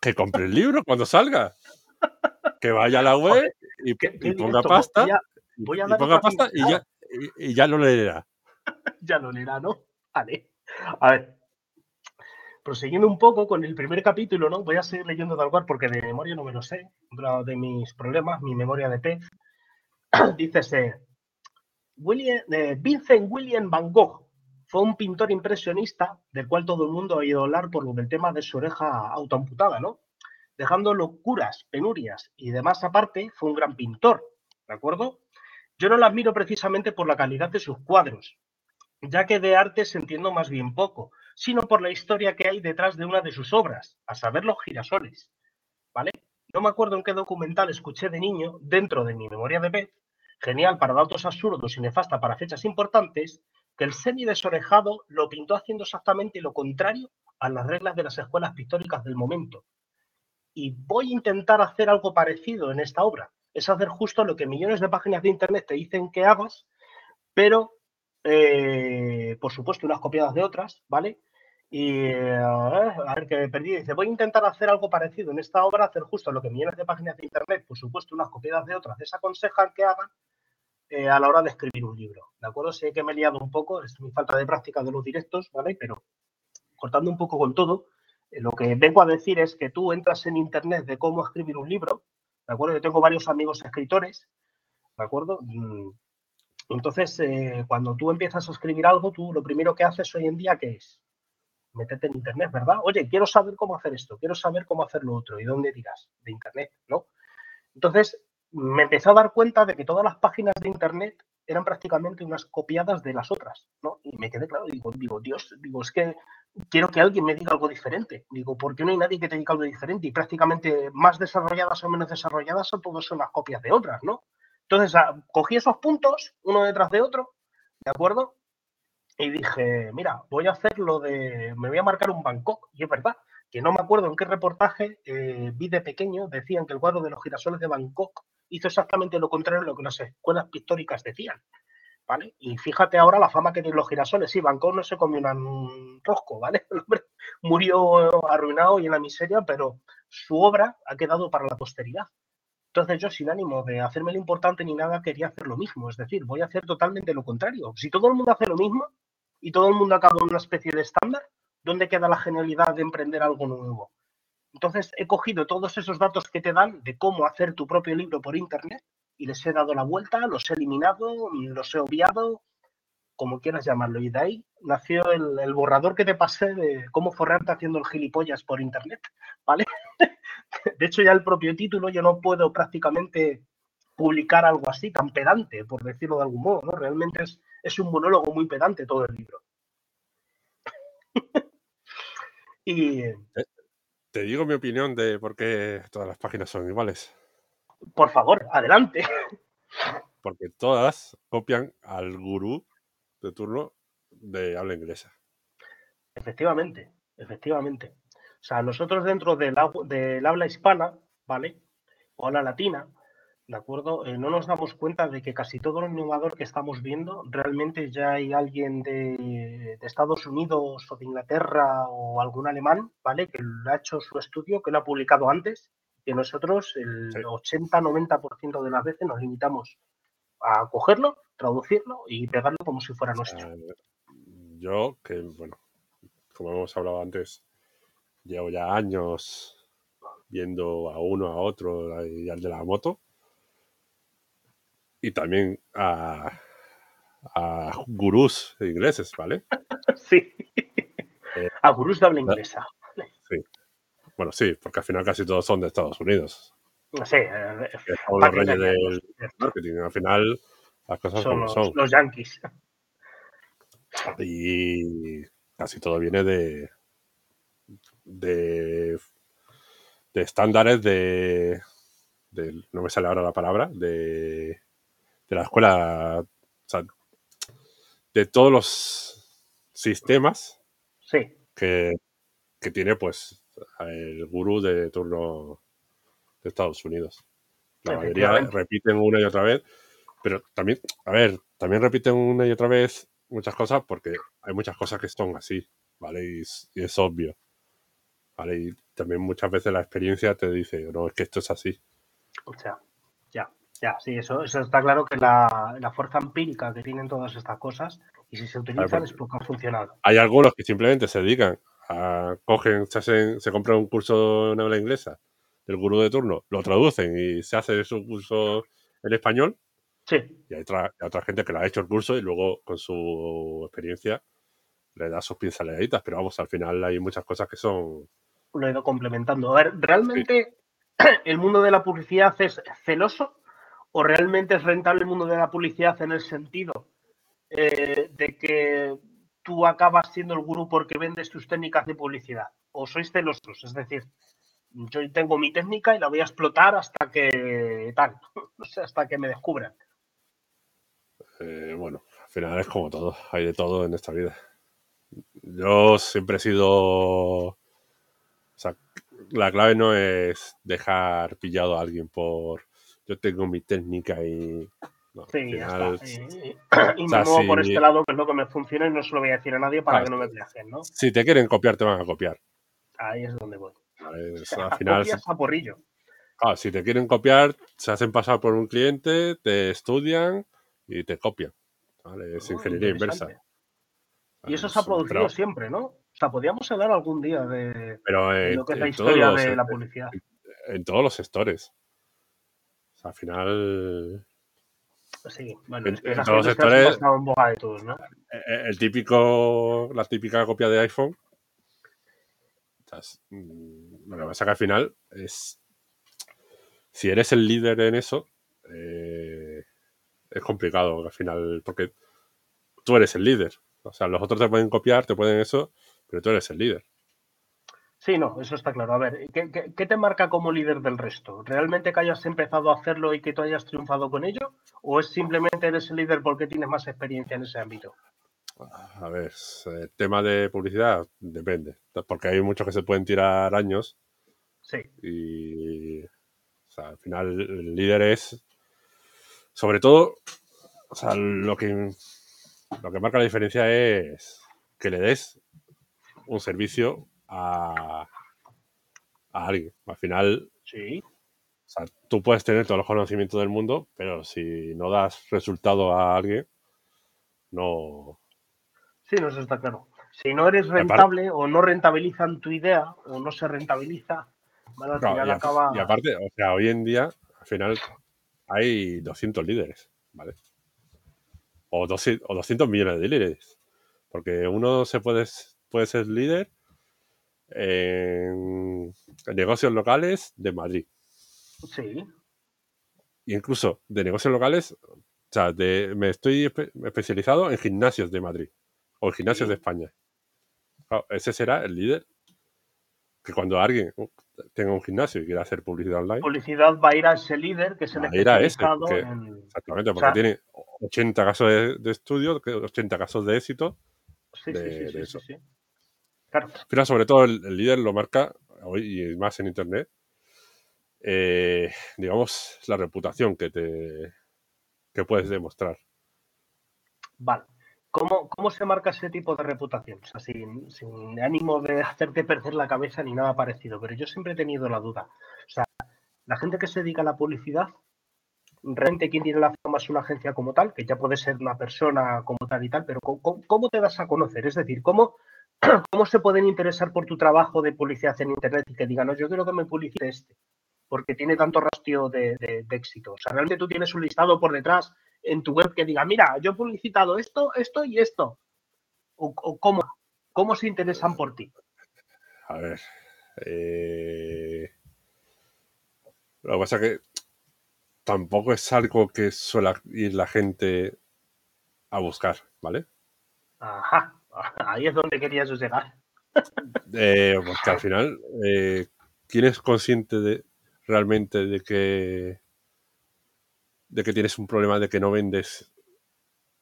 Que compre el libro cuando salga. Que vaya a la web y, ponga pasta. Voy a, y ponga pasta y ya, y, ya lo leerá. ya lo leerá, ¿no? Vale. A ver. Proseguiendo un poco con el primer capítulo, ¿no? Voy a seguir leyendo tal cual porque de memoria no me lo sé. De mis problemas, mi memoria de pez. Dícese, William, eh, Vincent William Van Gogh fue un pintor impresionista del cual todo el mundo ha oído hablar por el tema de su oreja autoamputada, ¿no? Dejando locuras, penurias y demás aparte, fue un gran pintor, ¿de acuerdo? Yo no lo admiro precisamente por la calidad de sus cuadros, ya que de arte se entiendo más bien poco, sino por la historia que hay detrás de una de sus obras, a saber los girasoles. ¿Vale? No me acuerdo en qué documental escuché de niño, dentro de mi memoria de pez, genial para datos absurdos y nefasta para fechas importantes, que el semi desorejado lo pintó haciendo exactamente lo contrario a las reglas de las escuelas pictóricas del momento. Y voy a intentar hacer algo parecido en esta obra, es hacer justo lo que millones de páginas de Internet te dicen que hagas, pero, eh, por supuesto, unas copiadas de otras, ¿vale? Y a ver, que perdí. Dice, voy a intentar hacer algo parecido en esta obra, hacer justo lo que millones de páginas de Internet, por supuesto, unas copiadas de otras, desaconsejan que hagan eh, a la hora de escribir un libro. ¿De acuerdo? Sé que me he liado un poco, es mi falta de práctica de los directos, ¿vale? Pero cortando un poco con todo, eh, lo que vengo a decir es que tú entras en Internet de cómo escribir un libro ¿de acuerdo? Yo tengo varios amigos escritores, ¿de acuerdo? Mm, entonces, eh, cuando tú empiezas a escribir algo, tú lo primero que haces hoy en día, ¿qué es? Métete en Internet, ¿verdad? Oye, quiero saber cómo hacer esto, quiero saber cómo hacer lo otro. ¿Y dónde dirás? De Internet, ¿no? Entonces, me empecé a dar cuenta de que todas las páginas de Internet eran prácticamente unas copiadas de las otras, ¿no? Y me quedé claro, digo, digo, Dios, digo, es que quiero que alguien me diga algo diferente. Digo, ¿por qué no hay nadie que te diga algo diferente? Y prácticamente más desarrolladas o menos desarrolladas son todas son las copias de otras, ¿no? Entonces, ah, cogí esos puntos, uno detrás de otro, ¿de acuerdo? Y dije, mira, voy a hacer lo de, me voy a marcar un Bangkok. Y es verdad, que no me acuerdo en qué reportaje eh, vi de pequeño, decían que el cuadro de los girasoles de Bangkok hizo exactamente lo contrario de lo que las escuelas pictóricas decían. ¿Vale? Y fíjate ahora la fama que tienen los girasoles. Sí, Bangkok no se comió un rosco, ¿vale? El hombre murió arruinado y en la miseria, pero su obra ha quedado para la posteridad. Entonces yo, sin ánimo de hacerme lo importante ni nada, quería hacer lo mismo. Es decir, voy a hacer totalmente lo contrario. Si todo el mundo hace lo mismo y todo el mundo acaba en una especie de estándar, ¿dónde queda la genialidad de emprender algo nuevo? Entonces he cogido todos esos datos que te dan de cómo hacer tu propio libro por Internet y les he dado la vuelta, los he eliminado, los he obviado, como quieras llamarlo. Y de ahí nació el, borrador que te pasé de cómo forrarte haciendo el gilipollas por Internet, ¿vale? De hecho, ya el propio título yo no puedo prácticamente publicar algo así, tan pedante, por decirlo de algún modo, ¿no? Realmente es, es un monólogo muy pedante todo el libro. y, te digo mi opinión de por qué todas las páginas son iguales. Por favor, adelante. Porque todas copian al gurú de turno de habla inglesa. Efectivamente, efectivamente. O sea, nosotros dentro del, del habla hispana, ¿vale? O habla latina, ¿de acuerdo? Eh, no nos damos cuenta de que casi todo lo innovador que estamos viendo, realmente ya hay alguien de, Estados Unidos o de Inglaterra o algún alemán, ¿vale? Que ha hecho su estudio, que lo ha publicado antes, que nosotros el 80-90% de las veces nos limitamos a cogerlo, traducirlo y pegarlo como si fuera nuestro. yo, que bueno, como hemos hablado antes, llevo ya años viendo a uno, a otro y al de la moto y también a, a gurús ingleses, ¿vale? sí. Eh, a gurús de habla inglesa. Sí. Bueno, sí, porque al final casi todos son de Estados Unidos. Sí. Eh, son los reyes del marketing. Al final las cosas son como los, son. Los yankees. Y casi todo viene de, de, de estándares de, de, no me sale ahora la palabra, de de la escuela, o sea, de todos los, sistemas sí. que, que tiene pues el gurú de turno de Estados Unidos. La mayoría repiten una y otra vez, pero también, a ver, también repiten una y otra vez muchas cosas porque hay muchas cosas que son así, ¿vale? Y, es obvio, ¿vale? Y también muchas veces la experiencia te dice, no, es que esto es así. O sea, ya, sí, eso, eso está claro que la, la fuerza empírica que tienen todas estas cosas y si se utilizan es porque han funcionado. Hay algunos que simplemente se dedican a, cogen, se, se compran un curso en habla inglesa del gurú de turno, lo traducen y se hace su curso en español. Sí. Y hay otra, otra gente que lo ha hecho el curso y luego con su experiencia le da sus pinceladitas, pero vamos, al final hay muchas cosas que son... Lo he ido complementando. A ver, ¿realmente el mundo de la publicidad es celoso o realmente es rentable el mundo de la publicidad en el sentido eh, de que tú acabas siendo el gurú porque vendes tus técnicas de publicidad? ¿O sois celosos? Es decir, yo tengo mi técnica y la voy a explotar hasta que tal, no sé, hasta que me descubran. Eh, bueno, al final es como todo, hay de todo en esta vida. Yo siempre he sido, o sea, la clave no es dejar pillado a alguien por, yo tengo mi técnica y sí, ya está. Y, me muevo por este lado, que es lo que me funciona y no se lo voy a decir a nadie para que no me viajen, ¿no? Si te quieren copiar, te van a copiar. Ahí es donde voy al final, a si te quieren copiar, se hacen pasar por un cliente, te estudian y te copian. Es oh, ingeniería inversa. Y eso se ha producido siempre, ¿no? O sea, podríamos hablar algún día de, lo que es la historia de la publicidad. En, todos los sectores. Al final. Sí, bueno, en, todos los sectores. de todos, ¿no? E, e, el típico, la típica copia de iPhone Mm, lo que pasa que al final es. Si eres el líder en eso, eh, es complicado al final, porque tú eres el líder. O sea, los otros te pueden copiar, te pueden eso, pero tú eres el líder. Sí, no, eso está claro. A ver, ¿qué, te marca como líder del resto? ¿Realmente que hayas empezado a hacerlo y que tú hayas triunfado con ello? ¿O es simplemente eres el líder porque tienes más experiencia en ese ámbito? A ver, el tema de publicidad depende, porque hay muchos que se pueden tirar años. Sí. Y al final el líder es, sobre todo, o sea, lo que, lo que marca la diferencia es que le des un servicio a, a alguien. Al final, sí. O sea, tú puedes tener todos los conocimientos del mundo, pero si no das resultado a alguien, no, Sí, no, eso está claro. Si no eres rentable o no rentabilizan tu idea o no se rentabiliza, al final y, acaba... Y aparte, o sea, hoy en día, al final, hay 200 líderes, ¿vale? O 200, o 200 millones de líderes. Porque uno se puede, puede ser líder en, negocios locales de Madrid. Sí. Incluso de negocios locales, o sea, me estoy especializado en gimnasios de Madrid o el gimnasio de España. ese será el líder que cuando alguien uh, tenga un gimnasio y quiera hacer publicidad online. Publicidad va a ir a ese líder que se le ha Exactamente, porque tiene 80 casos de, estudio, 80 casos de éxito. Sí, sí, sí, eso. Pero sobre todo el, líder lo marca, hoy y más en internet, eh, digamos, la reputación que te que puedes demostrar. Vale. ¿Cómo, se marca ese tipo de reputación? O sea, sin, ánimo de hacerte perder la cabeza ni nada parecido, pero yo siempre he tenido la duda. O sea, la gente que se dedica a la publicidad, realmente quien tiene la fama es una agencia como tal, que ya puede ser una persona como tal y tal, pero ¿cómo, te das a conocer? Es decir, ¿cómo, ¿cómo se pueden interesar por tu trabajo de publicidad en Internet y que digan, no, yo quiero que me publicite este, porque tiene tanto rastro de, de éxito? O sea, realmente tú tienes un listado por detrás en tu web que diga, mira, yo he publicitado esto, esto y esto? ¿O, cómo, cómo se interesan por ti? A ver. Eh, lo que pasa es que tampoco es algo que suele ir la gente a buscar, ¿vale? Ajá, ahí es donde querías llegar. Eh, porque al final, eh, ¿quién es consciente de realmente de que de que tienes un problema de que no vendes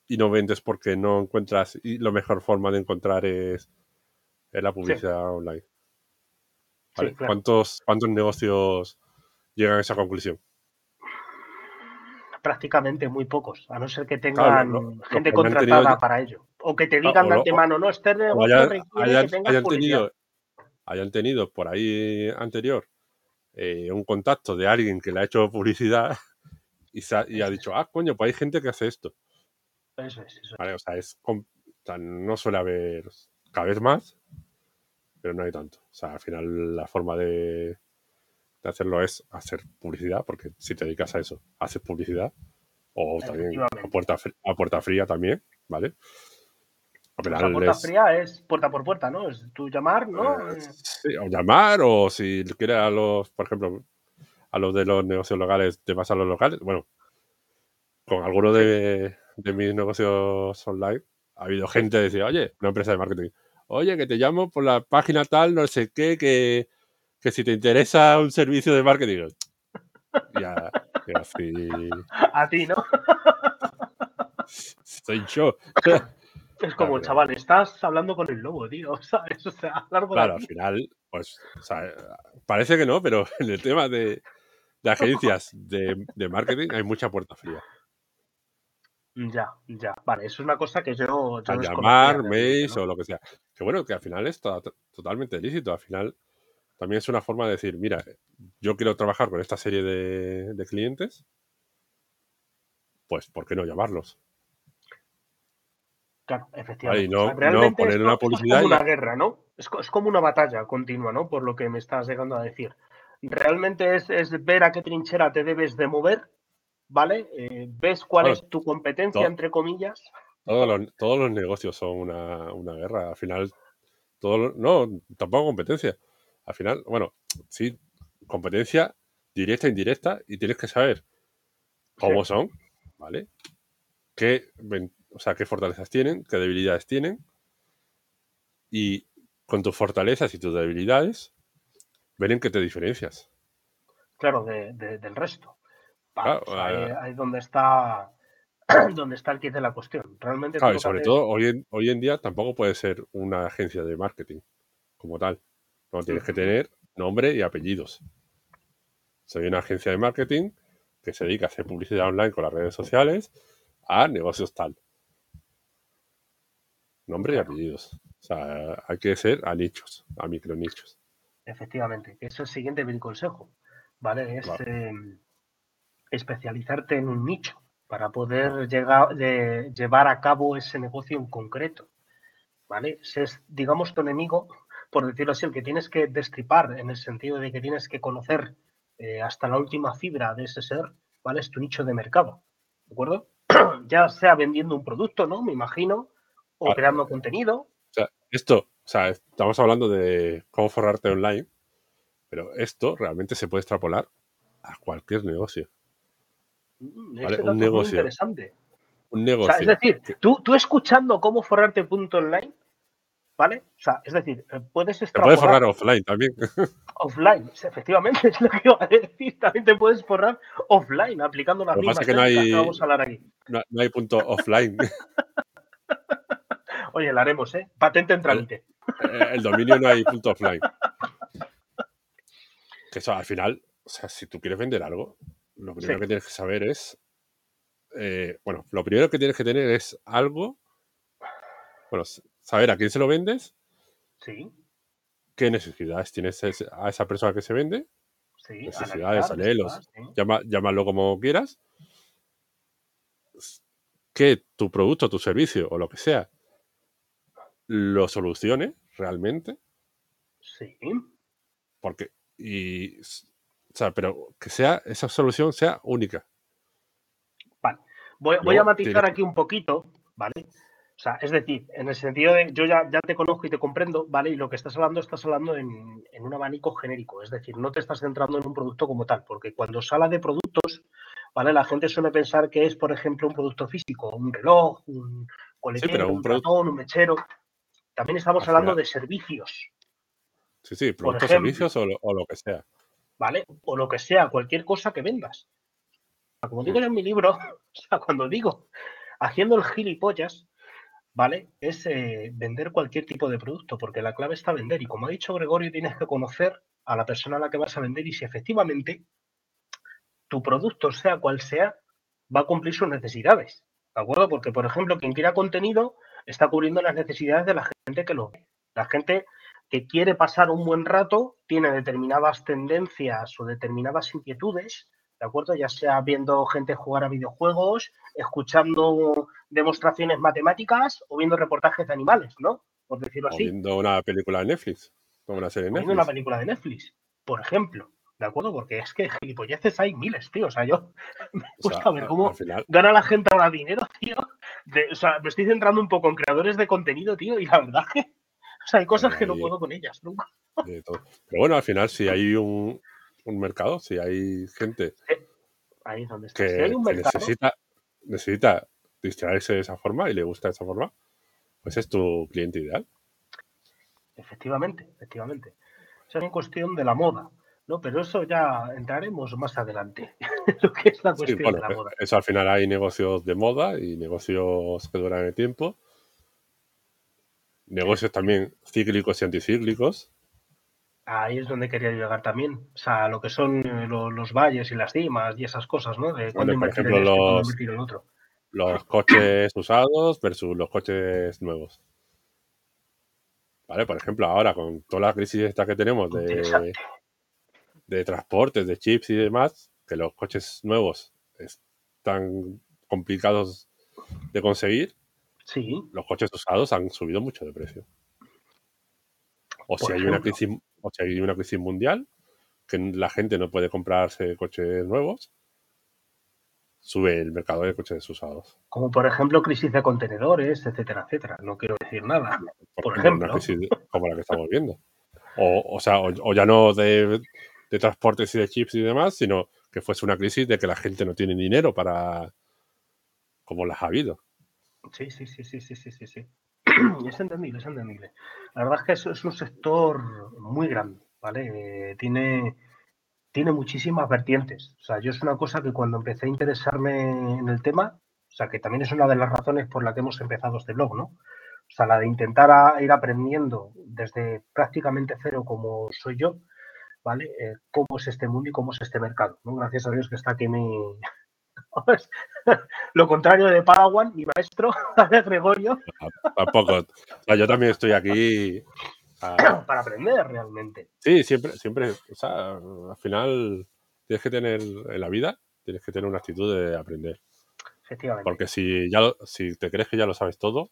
y no vendes porque no encuentras y la mejor forma de encontrar es, la publicidad online. ¿Cuántos, ¿Cuántos negocios llegan a esa conclusión? Prácticamente muy pocos, a no ser que tengan gente contratada para ello. O que te digan de antemano, no, este negocio requiere que tengas Tenido, hayan tenido por ahí anterior eh, un contacto de alguien que le ha hecho publicidad y, ha dicho, ah, coño, pues hay gente que hace esto. Eso es, eso o sea, es, no suele haber cada vez más, pero no hay tanto. O sea, al final la forma de, hacerlo es hacer publicidad, porque si te dedicas a eso, haces publicidad. O también a puerta, a puerta fría también, ¿vale? La puerta fría es puerta por puerta, ¿no? Es tu llamar, ¿no? Eh, sí, o llamar, o si quieres a los, por ejemplo, a los de los negocios locales, te vas a los locales. Bueno, con algunos de, mis negocios online ha habido gente que decía, oye, una empresa de marketing, oye, que te llamo por la página tal, no sé qué, que, si te interesa un servicio de marketing. Ya, así. A ti, ¿no? Soy yo. Es como, chaval, estás hablando con el lobo, tío, ¿sabes? O sea, largo Claro, al final, pues, o sea, parece que no, pero en el tema de, agencias de, marketing hay mucha puerta fría. Ya, ya. Vale, eso es una cosa que yo. yo llamar, mails o lo que sea. Que bueno, que al final es totalmente lícito. Al final también es una forma de decir, mira, yo quiero trabajar con esta serie de, de clientes, pues, ¿por qué no llamarlos? Claro, efectivamente. realmente poner una publicidad es como una guerra, ¿no? Es, como una batalla continua, ¿no? Por lo que me estás llegando a decir. Realmente es, ver a qué trinchera te debes de mover, ¿vale? Eh, ves cuál es tu competencia, entre comillas. Todos los, todos los negocios son una, guerra. Al final, todo no, tampoco competencia. Al final, bueno, sí, competencia directa e indirecta y tienes que saber cómo son, ¿vale? ¿Qué, o sea, qué fortalezas tienen, qué debilidades tienen. Y con tus fortalezas y tus debilidades, ven en qué te diferencias. Claro, del resto. ahí, es donde está donde está el kit de la cuestión. Realmente. Claro, y sobre todo hoy en, hoy en día tampoco puede ser una agencia de marketing como tal. No tienes que tener nombre y apellidos. Soy una agencia de marketing que se dedica a hacer publicidad online con las redes sociales a negocios tal nombre y apellidos. O sea, hay que ser a nichos, a micronichos. Efectivamente, eso es el siguiente mi consejo, ¿vale? Es em, especializarte en un nicho para poder llegar, llevar a cabo ese negocio en concreto, ¿vale? Si es, digamos, tu enemigo, por decirlo así, el que tienes que destripar en el sentido de que tienes que conocer eh, hasta la última fibra de ese ser, ¿vale? Es tu nicho de mercado, ¿de acuerdo? ya sea vendiendo un producto, ¿no? Me imagino, o creando contenido. O sea, esto, o sea, estamos hablando de cómo forrarte online, pero esto realmente se puede extrapolar a cualquier negocio. Mm, un negocio. interesante. Un negocio. es decir, tú, tú escuchando cómo forrarte punto online, ¿vale? O sea, es decir, eh, puedes extrapolar... Te puedes forrar offline también. Offline, efectivamente, es lo que iba a decir. También te puedes forrar offline, aplicando las mismas que, no hay, que vamos a hablar aquí. No, no hay punto offline. Oye, la haremos, ¿eh? Patente en trámite. El, dominio no hay punto offline. Que eso, al final, o sea, si tú quieres vender algo, lo primero que tienes que saber es. Eh, bueno, lo primero que tienes que tener es algo. Bueno, saber a quién se lo vendes. Sí. ¿Qué necesidades tienes a esa persona que se vende? Sí, necesidades, anhelos, llámalo como quieras. Que tu producto, tu servicio o lo que sea lo solucione realmente. Sí. Porque, y, o sea, pero que sea, esa solución sea única. Vale. Voy, a matizar aquí un poquito, ¿vale? O sea, es decir, en el sentido de yo ya, ya te conozco y te comprendo, ¿vale? Y lo que estás hablando, estás hablando en, en, un abanico genérico, es decir, no te estás centrando en un producto como tal, porque cuando se habla de productos, ¿vale? La gente suele pensar que es, por ejemplo, un producto físico, un reloj, un coletero, un, ratón, un mechero. También estamos hablando de servicios. Sí, sí, productos, servicios o lo, que sea. ¿Vale? O lo que sea, cualquier cosa que vendas. Como digo en mi libro, o sea, cuando digo haciendo el gilipollas, ¿vale? Es eh, vender cualquier tipo de producto, porque la clave está vender. Y como ha dicho Gregorio, tienes que conocer a la persona a la que vas a vender y si efectivamente tu producto, sea cual sea, va a cumplir sus necesidades. ¿De acuerdo? Porque, por ejemplo, quien quiera contenido está cubriendo las necesidades de la gente que lo ve. La gente que quiere pasar un buen rato tiene determinadas tendencias o determinadas inquietudes, ¿de acuerdo? Ya sea viendo gente jugar a videojuegos, escuchando demostraciones matemáticas o viendo reportajes de animales, ¿no? Por decirlo así. viendo una película de Netflix, como una serie de Netflix. viendo una película de Netflix, por ejemplo. ¿De acuerdo? Porque es que gilipolleces hay miles, tío. O sea, yo me gusta ver cómo gana la gente ahora dinero, tío. O sea, me estoy centrando un poco en creadores de contenido, tío, y la verdad que. O sea, hay cosas que no puedo con ellas nunca. Pero bueno, al final, si hay un, mercado, si hay gente ahí es donde está. que, necesita, necesita distraerse de esa forma y le gusta de esa forma, pues es tu cliente ideal. Efectivamente, efectivamente. es una cuestión de la moda. ¿No? Pero eso ya entraremos más adelante, lo que es la cuestión de la moda. Eso al final hay negocios de moda y negocios que duran el tiempo. Negocios también cíclicos y anticíclicos. Ahí es donde quería llegar también. O sea, lo que son eh, los, valles y las cimas y esas cosas, ¿no? De cuándo invertir en los, en otro. Los coches usados versus los coches nuevos. Vale, por ejemplo, ahora con toda la crisis esta que tenemos de, de transportes, de chips y demás, que los coches nuevos están complicados de conseguir, sí. los coches usados han subido mucho de precio. O si, hay una crisis, o si hay una crisis mundial, que la gente no puede comprarse coches nuevos, sube el mercado de coches usados. Como por ejemplo crisis de contenedores, etcétera, etcétera. No quiero decir nada. Por, ejemplo. Una crisis como la que estamos viendo. O, o sea, o, ya no de, de transportes y de chips y demás, sino que fuese una crisis de que la gente no tiene dinero para como las ha habido. Sí, sí, sí, sí, sí, sí, sí, sí. Es entendible, es entendible. La verdad es que es, es un sector muy grande, ¿vale? Eh, tiene, tiene muchísimas vertientes. O sea, yo es una cosa que cuando empecé a interesarme en el tema, o sea, que también es una de las razones por la que hemos empezado este blog, ¿no? O sea, la de intentar ir aprendiendo desde prácticamente cero como soy yo, ¿vale? Eh, cómo es este mundo y cómo es este mercado, ¿no? Gracias a Dios que está aquí mi... Lo contrario de Paraguay, mi maestro, Gregorio. Tampoco. yo también estoy aquí para aprender realmente. Sí, siempre, siempre, o sea, al final tienes que tener en la vida, tienes que tener una actitud de aprender. Efectivamente. Porque si ya si te crees que ya lo sabes todo,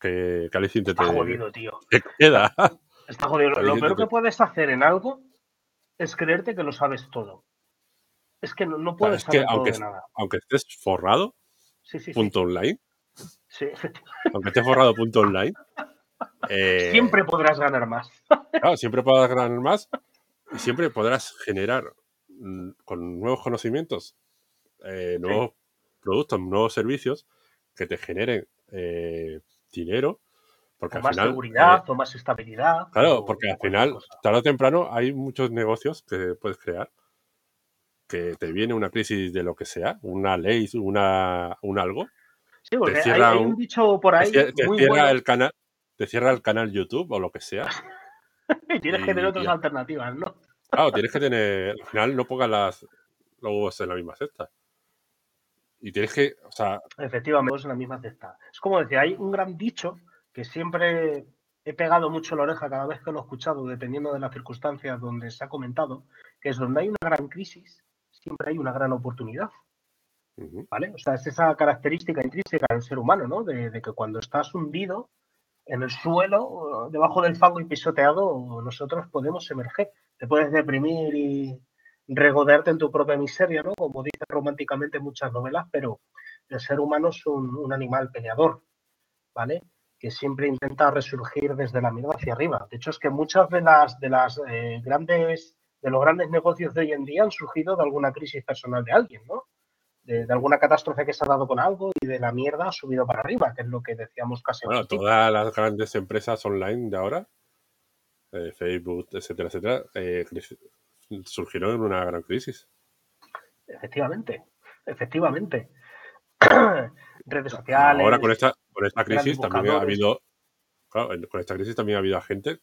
que, que te, Está jodido, tío. te queda. Está jodido. Lo, peor que puedes hacer en algo es creerte que lo sabes todo. Es que no, puedes saber todo aunque, de nada. Aunque estés forrado, punto online. Sí. Aunque estés forrado punto online. Eh, siempre podrás ganar más. Claro, siempre podrás ganar más y siempre podrás generar mm, con nuevos conocimientos, eh, nuevos productos, nuevos servicios que te generen eh, dinero porque más seguridad eh, o más estabilidad. Claro, porque al final, tarde o temprano, hay muchos negocios que puedes crear que te viene una crisis de lo que sea, una ley, una, un algo. Sí, porque hay, un dicho por ahí. Te, cierra el canal, te cierra el canal YouTube o lo que sea. y tienes que tener otras alternativas, ¿no? Claro, tienes que tener. Al final no pongas las, los huevos en la misma cesta. Y tienes que. O sea. Efectivamente, en la misma cesta. Es como decir, hay un gran dicho que siempre he pegado mucho la oreja cada vez que lo he escuchado, dependiendo de las circunstancias donde se ha comentado, que es donde hay una gran crisis, siempre hay una gran oportunidad. ¿Vale? O sea, es esa característica intrínseca del ser humano, ¿no? De, que cuando estás hundido en el suelo, debajo del fango y pisoteado, nosotros podemos emerger. Te puedes deprimir y regodearte en tu propia miseria, ¿no? Como dicen románticamente muchas novelas, pero el ser humano es un, un animal peleador, ¿vale? Que siempre intenta resurgir desde la mierda hacia arriba. De hecho, es que muchas de las, de las eh, grandes, de los grandes negocios de hoy en día han surgido de alguna crisis personal de alguien, ¿no? De, alguna catástrofe que se ha dado con algo y de la mierda ha subido para arriba, que es lo que decíamos casi. Bueno, todas las grandes empresas online de ahora, eh, Facebook, etcétera, etcétera, eh, surgieron en una gran crisis. Efectivamente, efectivamente. redes sociales. Ahora con esta, con esta crisis también ha habido, claro, con esta crisis también ha habido gente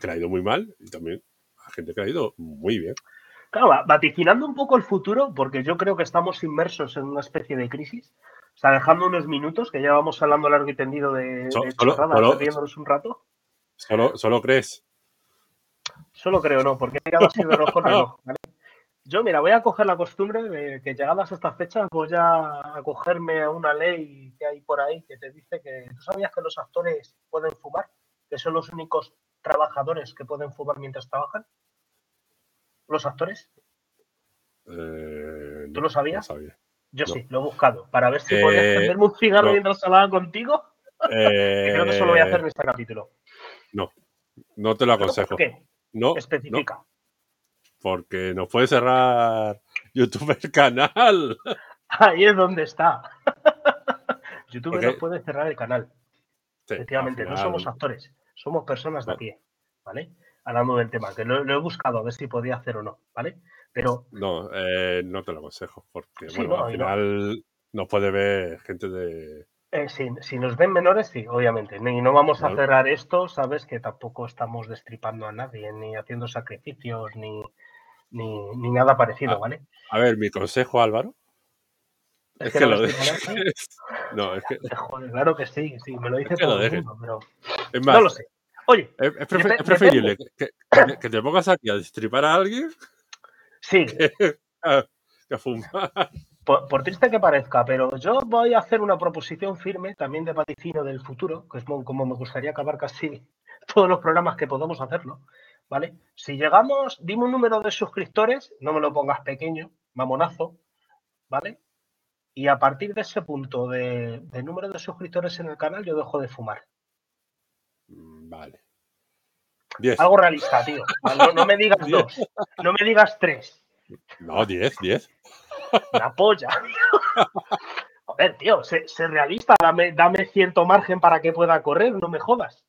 que le ha ido muy mal y también a gente que le ha ido muy bien. Claro, vaticinando un poco el futuro, porque yo creo que estamos inmersos en una especie de crisis. O sea, dejando unos minutos, que ya vamos hablando largo y tendido de, So- de solo- un rato. Solo, solo crees. Solo creo no, porque he mirado así de rojo reloj, ¿vale? Yo, mira, voy a coger la costumbre de que llegadas a estas fechas voy a acogerme a una ley que hay por ahí que te dice que tú sabías que los actores pueden fumar, que son los únicos trabajadores que pueden fumar mientras trabajan. ¿Los actores? Eh, ¿Tú no, lo sabías? no sabía. Yo No. sí, lo he buscado para ver si podía Eh, encenderme un cigarro no. mientras hablaba contigo. Eh, creo que eso lo voy a hacer en este capítulo. No te lo aconsejo. ¿Por qué? No, no, Especifica. Porque nos puede cerrar YouTube el canal. Ahí es donde está. YouTube nos puede cerrar el canal. Sí, Efectivamente, no final- somos actores, somos personas de a No. pie, ¿vale? Hablando del tema, que lo, lo he buscado a ver si podía hacer o no, ¿vale? Pero No, eh, no te lo aconsejo, porque Sí, bueno, no, al y no. final nos puede ver gente de. eh, si, si nos ven menores, sí, obviamente. Y no vamos a cerrar esto, ¿sabes? Que tampoco estamos destripando a nadie, ni haciendo sacrificios, ni, ni, ni nada parecido, Ah, ¿vale? A ver, mi consejo, Álvaro. Es, Es que, lo dejes. No, es que Joder, claro que sí, sí, me lo dice Es que lo todo el mundo, pero es más, no lo sé. Oye, es, preferible que, te pongas aquí a destripar a alguien sí, que a, que a fumar. Por, por triste que parezca, pero yo voy a hacer una proposición firme también de vaticino del futuro, que es mo- como me gustaría acabar casi todos los programas que podamos hacerlo, ¿vale? Si llegamos, dime un número de suscriptores, no me lo pongas pequeño, mamonazo, ¿vale? Y a partir de ese punto de, de número de suscriptores en el canal, yo dejo de fumar. Mm, Vale. 10. Algo realista, tío. No, no me digas dos, no me digas tres. No, 10, 10. La polla. A ver, tío, sé, sé realista, dame, dame cierto margen para que pueda correr, no me jodas.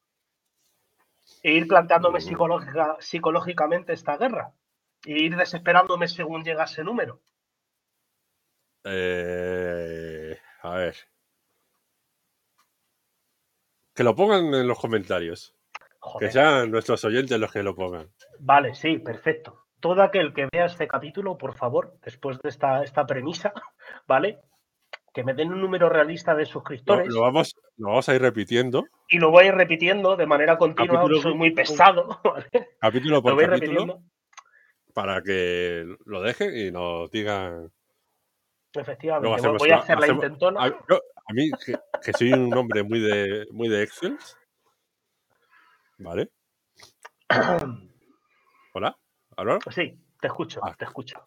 E ir planteándome psicológica- psicológicamente esta guerra. E ir desesperándome según llega ese número. Eh, a ver. Que lo pongan en los comentarios. Joder. Que sean nuestros oyentes los que lo pongan. Vale, sí, perfecto. Todo aquel que vea este capítulo, por favor, después de esta, esta premisa, ¿vale? Que me den un número realista de suscriptores lo vamos, lo vamos a ir repitiendo. y lo voy a ir repitiendo de manera continua. Capítulo- Soy muy pesado, ¿vale? Capítulo Lo por voy capítulo. repitiendo. Para que lo dejen y nos digan. Efectivamente, voy- hacemos voy a hacer la hacemos- intentona. A, yo- a mí, que, que soy un hombre muy de, muy de Excel. ¿Vale? Hola, ¿Álvaro? Sí, te escucho, Ah. te escucho.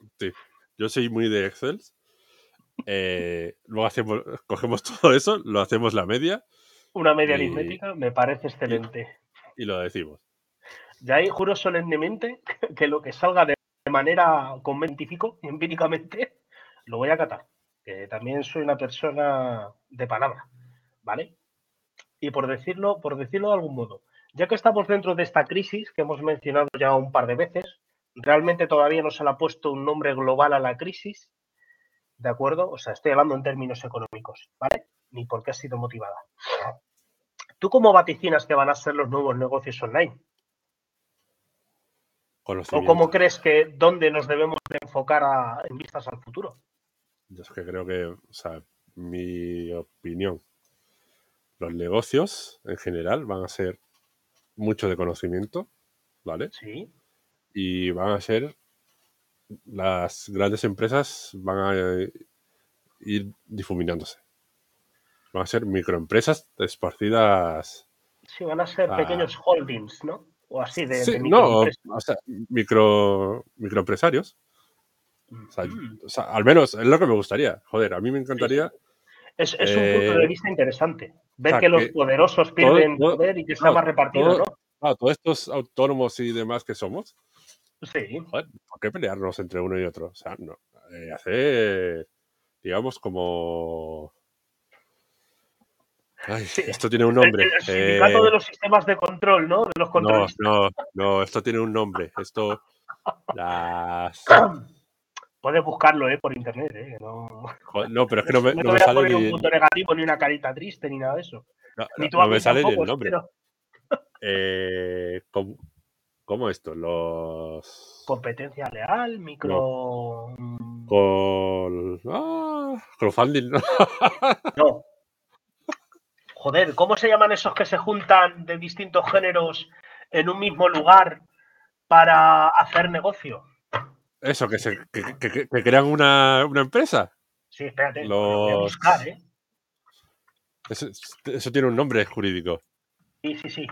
Yo soy muy de Excel. Eh, luego hacemos, cogemos todo eso, lo hacemos la media Una media Y- aritmética me parece excelente. y lo decimos. De ahí juro solemnemente que lo que salga de manera conventifico empíricamente lo voy a acatar. Que también soy una persona de palabra, ¿vale? Y por decirlo, por decirlo de algún modo, ya que estamos dentro de esta crisis que hemos mencionado ya un par de veces, realmente todavía no se le ha puesto un nombre global a la crisis, ¿de acuerdo? O sea, estoy hablando en términos económicos, ¿vale? Ni por qué ha sido motivada. ¿Tú cómo vaticinas que van a ser los nuevos negocios online? ¿O cómo crees que dónde nos debemos de enfocar a- en vistas al futuro? Yo es que creo que, o sea, mi opinión, los negocios en general van a ser mucho de conocimiento, ¿vale? Sí, Y van a ser, las grandes empresas van a eh, ir difuminándose. Van a ser microempresas esparcidas. sí, van a ser pequeños holdings, ¿no? O así de, Sí, de no, microempresas. o sea, micro, microempresarios. O sea, Mm. o sea, al menos es lo que me gustaría. Joder, a mí me encantaría Es, es un punto de eh, vista interesante. Ver sea, que los que poderosos pierden todo- poder y que no, más repartido, todo- ¿no? Ah, todos estos autónomos y demás que somos, Sí, joder, ¿por qué pelearnos entre uno y otro? O sea, no. eh, hacer, digamos, como. Ay, Sí. esto tiene un el, nombre. el sindicato eh, de los sistemas de control, ¿no? De los no, controlistas. no, no, esto tiene un nombre. Esto. Las. Puedes buscarlo, ¿eh? Por internet, ¿eh? No, no pero es que no me, no, me sale ni... un punto negativo, ni una carita triste, ni nada de eso. No, ni no me sale ni el nombre. Eh, ¿cómo, ¿cómo, esto? Los... Competencia leal, micro... Mm. Con... Ah, crowdfunding, ¿no? no. Joder, ¿cómo se llaman esos que se juntan de distintos géneros en un mismo lugar para hacer negocio? Eso, que, se, que, crean una, empresa. Sí, espérate, lo voy a buscar, ¿eh? Eso, tiene un nombre jurídico. Sí, sí, sí.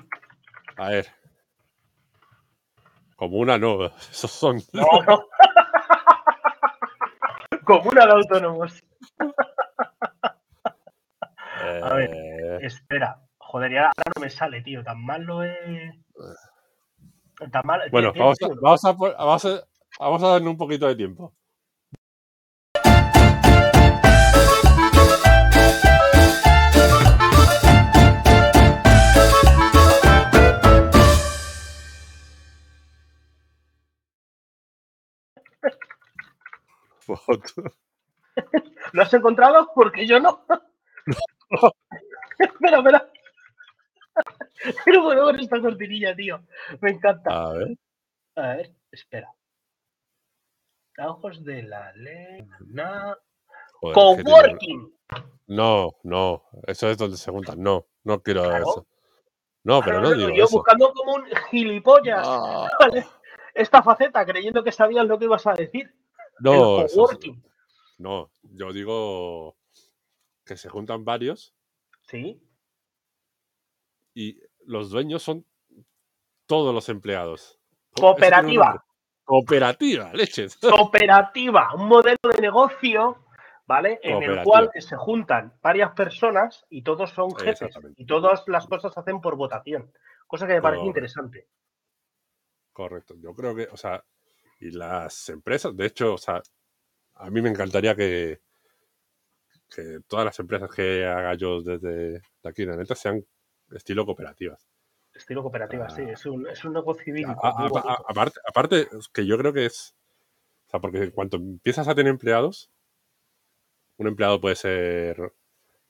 A ver. Comuna no, esos son. No, no. Comuna de autónomos. A ver, eh. espera. Joder, ya ahora no me sale, tío. Tan mal lo he. Tan mal. Bueno, vamos a, vamos, a, vamos, a, Vamos a darle un poquito de tiempo. ¿Lo has encontrado? Porque yo no. espera, espera. Pero bueno con esta cortinilla, tío. Me encanta. A ver. A ver, espera ojos de la ley. Coworking. No, no, eso es donde se juntan. No, no quiero eso. No, pero no, digo. Yo buscando como un gilipollas esta faceta, creyendo que sabías lo que ibas a decir. No, no, yo digo que se juntan varios. Sí. Y los dueños son todos los empleados. Cooperativa. Cooperativa, leches. Cooperativa, un modelo de negocio, ¿vale? En el cual se juntan varias personas y todos son jefes y todas las cosas se hacen por votación, cosa que me parece interesante. Correcto, yo creo que, o sea, y las empresas, de hecho, o sea, a mí me encantaría que, que todas las empresas que haga yo desde aquí en la neta sean estilo cooperativas. Estilo cooperativa, sí, es un, es un negocio civil. aparte, aparte, que yo creo que es. O sea, porque cuando empiezas a tener empleados, un empleado puede ser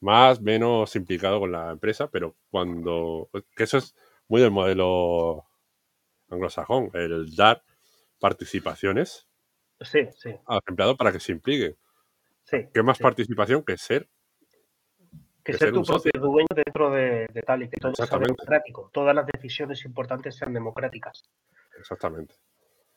más, menos implicado con la empresa, pero cuando. Que eso es muy del modelo anglosajón, el dar participaciones sí, sí. a los empleados para que se impliquen. Sí, ¿Qué más participación que ser que ser tu propio dueño dentro de, tal y que todo sea democrático. Todas las decisiones importantes sean democráticas. Exactamente.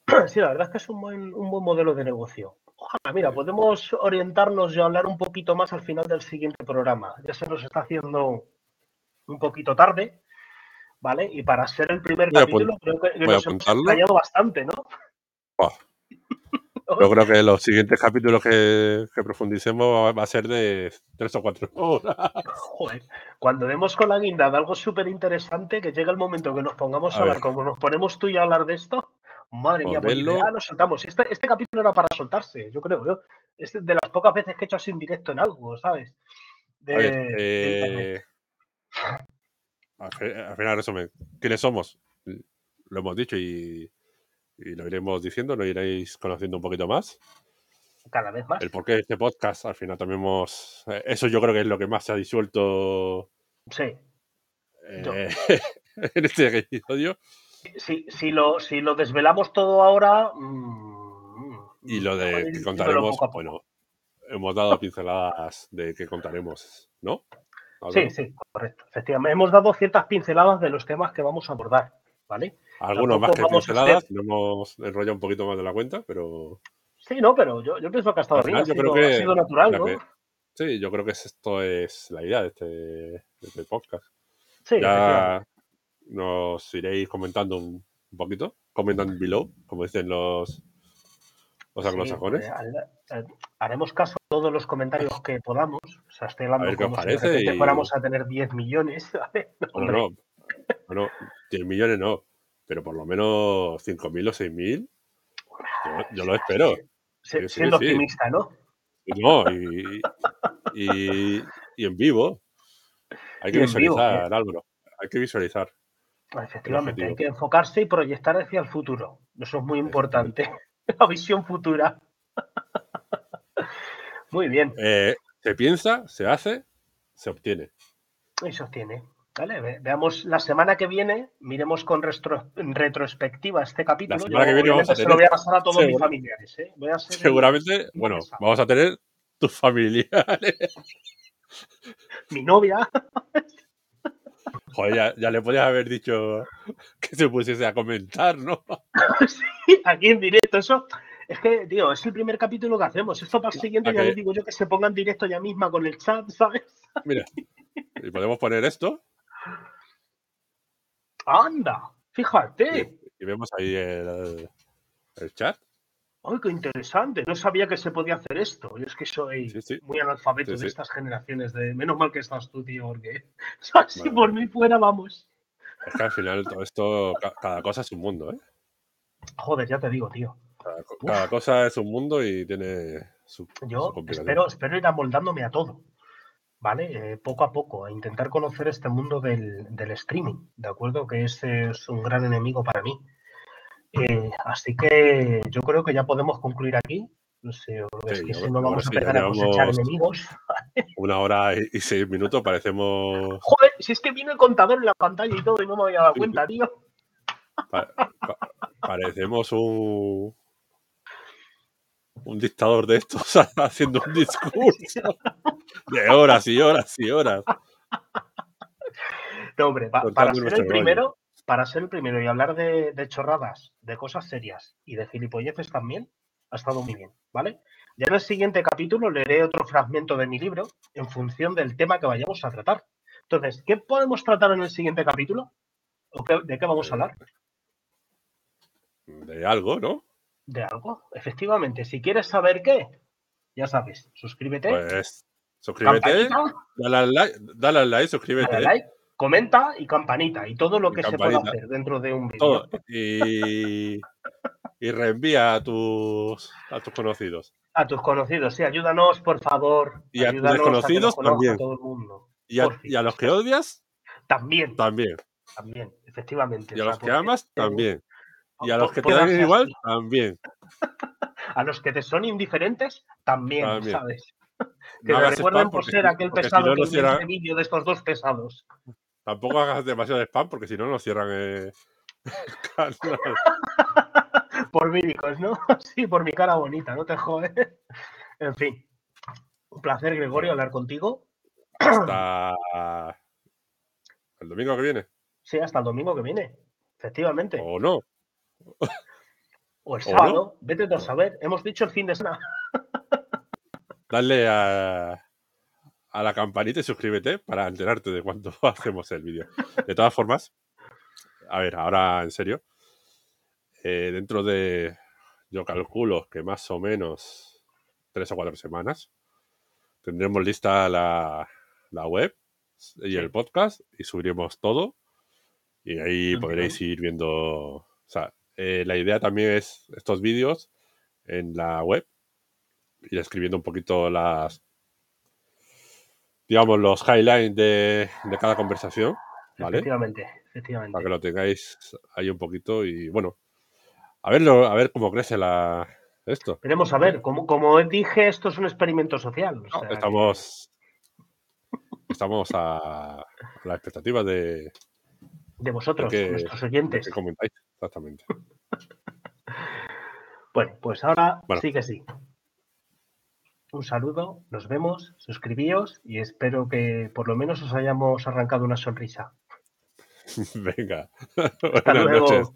Sí, la verdad es que es un buen, un buen modelo de negocio. Ojalá, mira, podemos orientarnos y hablar un poquito más al final del siguiente programa. Ya se nos está haciendo un poquito tarde, ¿vale? Y para ser el primer capítulo, creo que, nos hemos bastante, ¿no? Yo creo que los siguientes capítulos que, profundicemos va a ser de tres o cuatro horas. Joder, cuando demos con la guinda de algo súper interesante, que llega el momento que nos pongamos a, hablar, como nos ponemos tú y a hablar de esto, madre mía, pues ya nos soltamos. Este, este, capítulo era para soltarse, yo creo. Yo, es de las pocas veces que he hecho así en directo en algo, ¿sabes? Eh, al final, resumen, ¿quiénes somos? Lo hemos dicho y y lo iremos diciendo, lo iréis conociendo un poquito más. Cada vez más. El porqué de este podcast, al final también hemos. Eh, eso yo creo que es lo que más se ha disuelto. Sí. Eh, en este episodio. Si, si, lo, si lo desvelamos todo ahora. Mm, y lo de que contaremos, bueno, hemos dado pinceladas de que contaremos, ¿no? Sí, sí, correcto. Efectivamente, hemos dado ciertas pinceladas de los temas que vamos a abordar, ¿vale? Algunos más que pinceladas, lo hemos enrollado un poquito más de la cuenta, pero. Sí, no, pero yo, yo pienso que ha estado bien. Yo creo que, ha sido natural, ¿no? sí, yo creo que esto es la idea de este, este podcast. Sí, ya nos iréis comentando un, poquito, comentan below, como dicen los, los anglosajones. Eh, haremos caso a todos los comentarios que podamos. O sea, estoy hablando como si fuéramos a tener 10 millones. No, no, no, 10 millones no pero por lo menos 5.000 o 6.000, yo, yo lo espero. siendo optimista, ¿no? No, y, y, y, en vivo. Hay que visualizar, Álvaro. Hay que visualizar. Efectivamente, hay que enfocarse y proyectar hacia el futuro. Eso es muy importante. La visión futura. Muy bien. Eh, se piensa, se hace, se obtiene. Y se obtiene. Vale, veamos la semana que viene, miremos con retrospectiva este capítulo. La semana que viene vamos a tener, se lo voy a pasar a todos mis familiares. ¿eh? seguramente, bueno, vamos a tener tus familiares. Mi novia. Joder, ya, le podías haber dicho que se pusiese a comentar, ¿no? sí, aquí en directo. Eso es que, tío, es el primer capítulo que hacemos. Esto para el siguiente ya les digo yo que se pongan directo ya misma con el chat, ¿sabes? Mira, y podemos poner esto. Anda, fíjate. Y, vemos ahí el, chat. ¡Ay, qué interesante! No sabía que se podía hacer esto. Yo es que soy muy analfabeto de estas generaciones. de Menos mal que estás tú, tío, porque si por mí fuera, vamos. Es que al final todo esto, cada cosa es un mundo, ¿eh? Joder, ya te digo, tío. Cada, cosa es un mundo y tiene su. Yo espero, espero ir amoldándome a todo. ¿Vale? Eh, poco a poco, a intentar conocer este mundo del, streaming, ¿de acuerdo? Que ese es un gran enemigo para mí. Eh, así que yo creo que ya podemos concluir aquí. No sé, es que si no vamos a empezar a cosechar enemigos. Una hora y seis minutos, parecemos. Joder, si es que viene el contador en la pantalla y todo y no me había dado cuenta, tío. parecemos un, un dictador de estos haciendo un discurso de horas y horas y horas. No, hombre, para ser el primero, para ser el primero y hablar de, chorradas, de cosas serias y de gilipolleces también, ha estado muy bien, ¿vale? Ya en el siguiente capítulo leeré otro fragmento de mi libro en función del tema que vayamos a tratar. Entonces, ¿qué podemos tratar en el siguiente capítulo? ¿De qué vamos a hablar? De algo, ¿no? De algo. Efectivamente, si quieres saber qué, ya sabes, suscríbete. Pues suscríbete, dale al like, dale al like, suscríbete. Dale like, comenta y campanita y todo lo que se pueda hacer dentro de un vídeo. Y, y reenvía a tus, a tus conocidos. A tus conocidos, sí, ayúdanos, por favor. Y a tus desconocidos también. todo el mundo. Y a, los que odias, también. También. También, efectivamente. Y a los que amas, también. Y a los que te dan igual, también. A los que te son indiferentes, también, ¿sabes? Que me recuerden por ser aquel pesado que cierran... vídeo de estos dos pesados. Tampoco hagas demasiado spam porque si no nos cierran eh, por míricos, ¿no? Sí, por mi cara bonita, no te jodes. En fin. Un placer, Gregorio, hablar contigo. Hasta el domingo que viene. Sí, hasta el domingo que viene. Efectivamente. O no. O el sábado, vete a saber. Hemos dicho el fin de semana. Dale a, a la campanita y suscríbete para enterarte de cuándo hacemos el vídeo. De todas formas, a ver, ahora en serio. Eh, dentro de, yo calculo que más o menos tres o cuatro semanas, tendremos lista la, la web y el podcast y subiremos todo. Y ahí podréis ir viendo, o sea, eh, la idea también es estos vídeos en la web, y escribiendo un poquito las, digamos, los highlights de, cada conversación. ¿vale? Efectivamente, efectivamente. Para que lo tengáis ahí un poquito y bueno, a verlo, a ver cómo crece la esto. Queremos saber, como, como dije, esto es un experimento social. estamos, estamos a, la expectativa de, de vosotros, nuestros oyentes. Que comentáis, exactamente. bueno, pues ahora sí que sí. Un saludo, nos vemos, suscribíos y espero que por lo menos os hayamos arrancado una sonrisa. Venga. Hasta luego.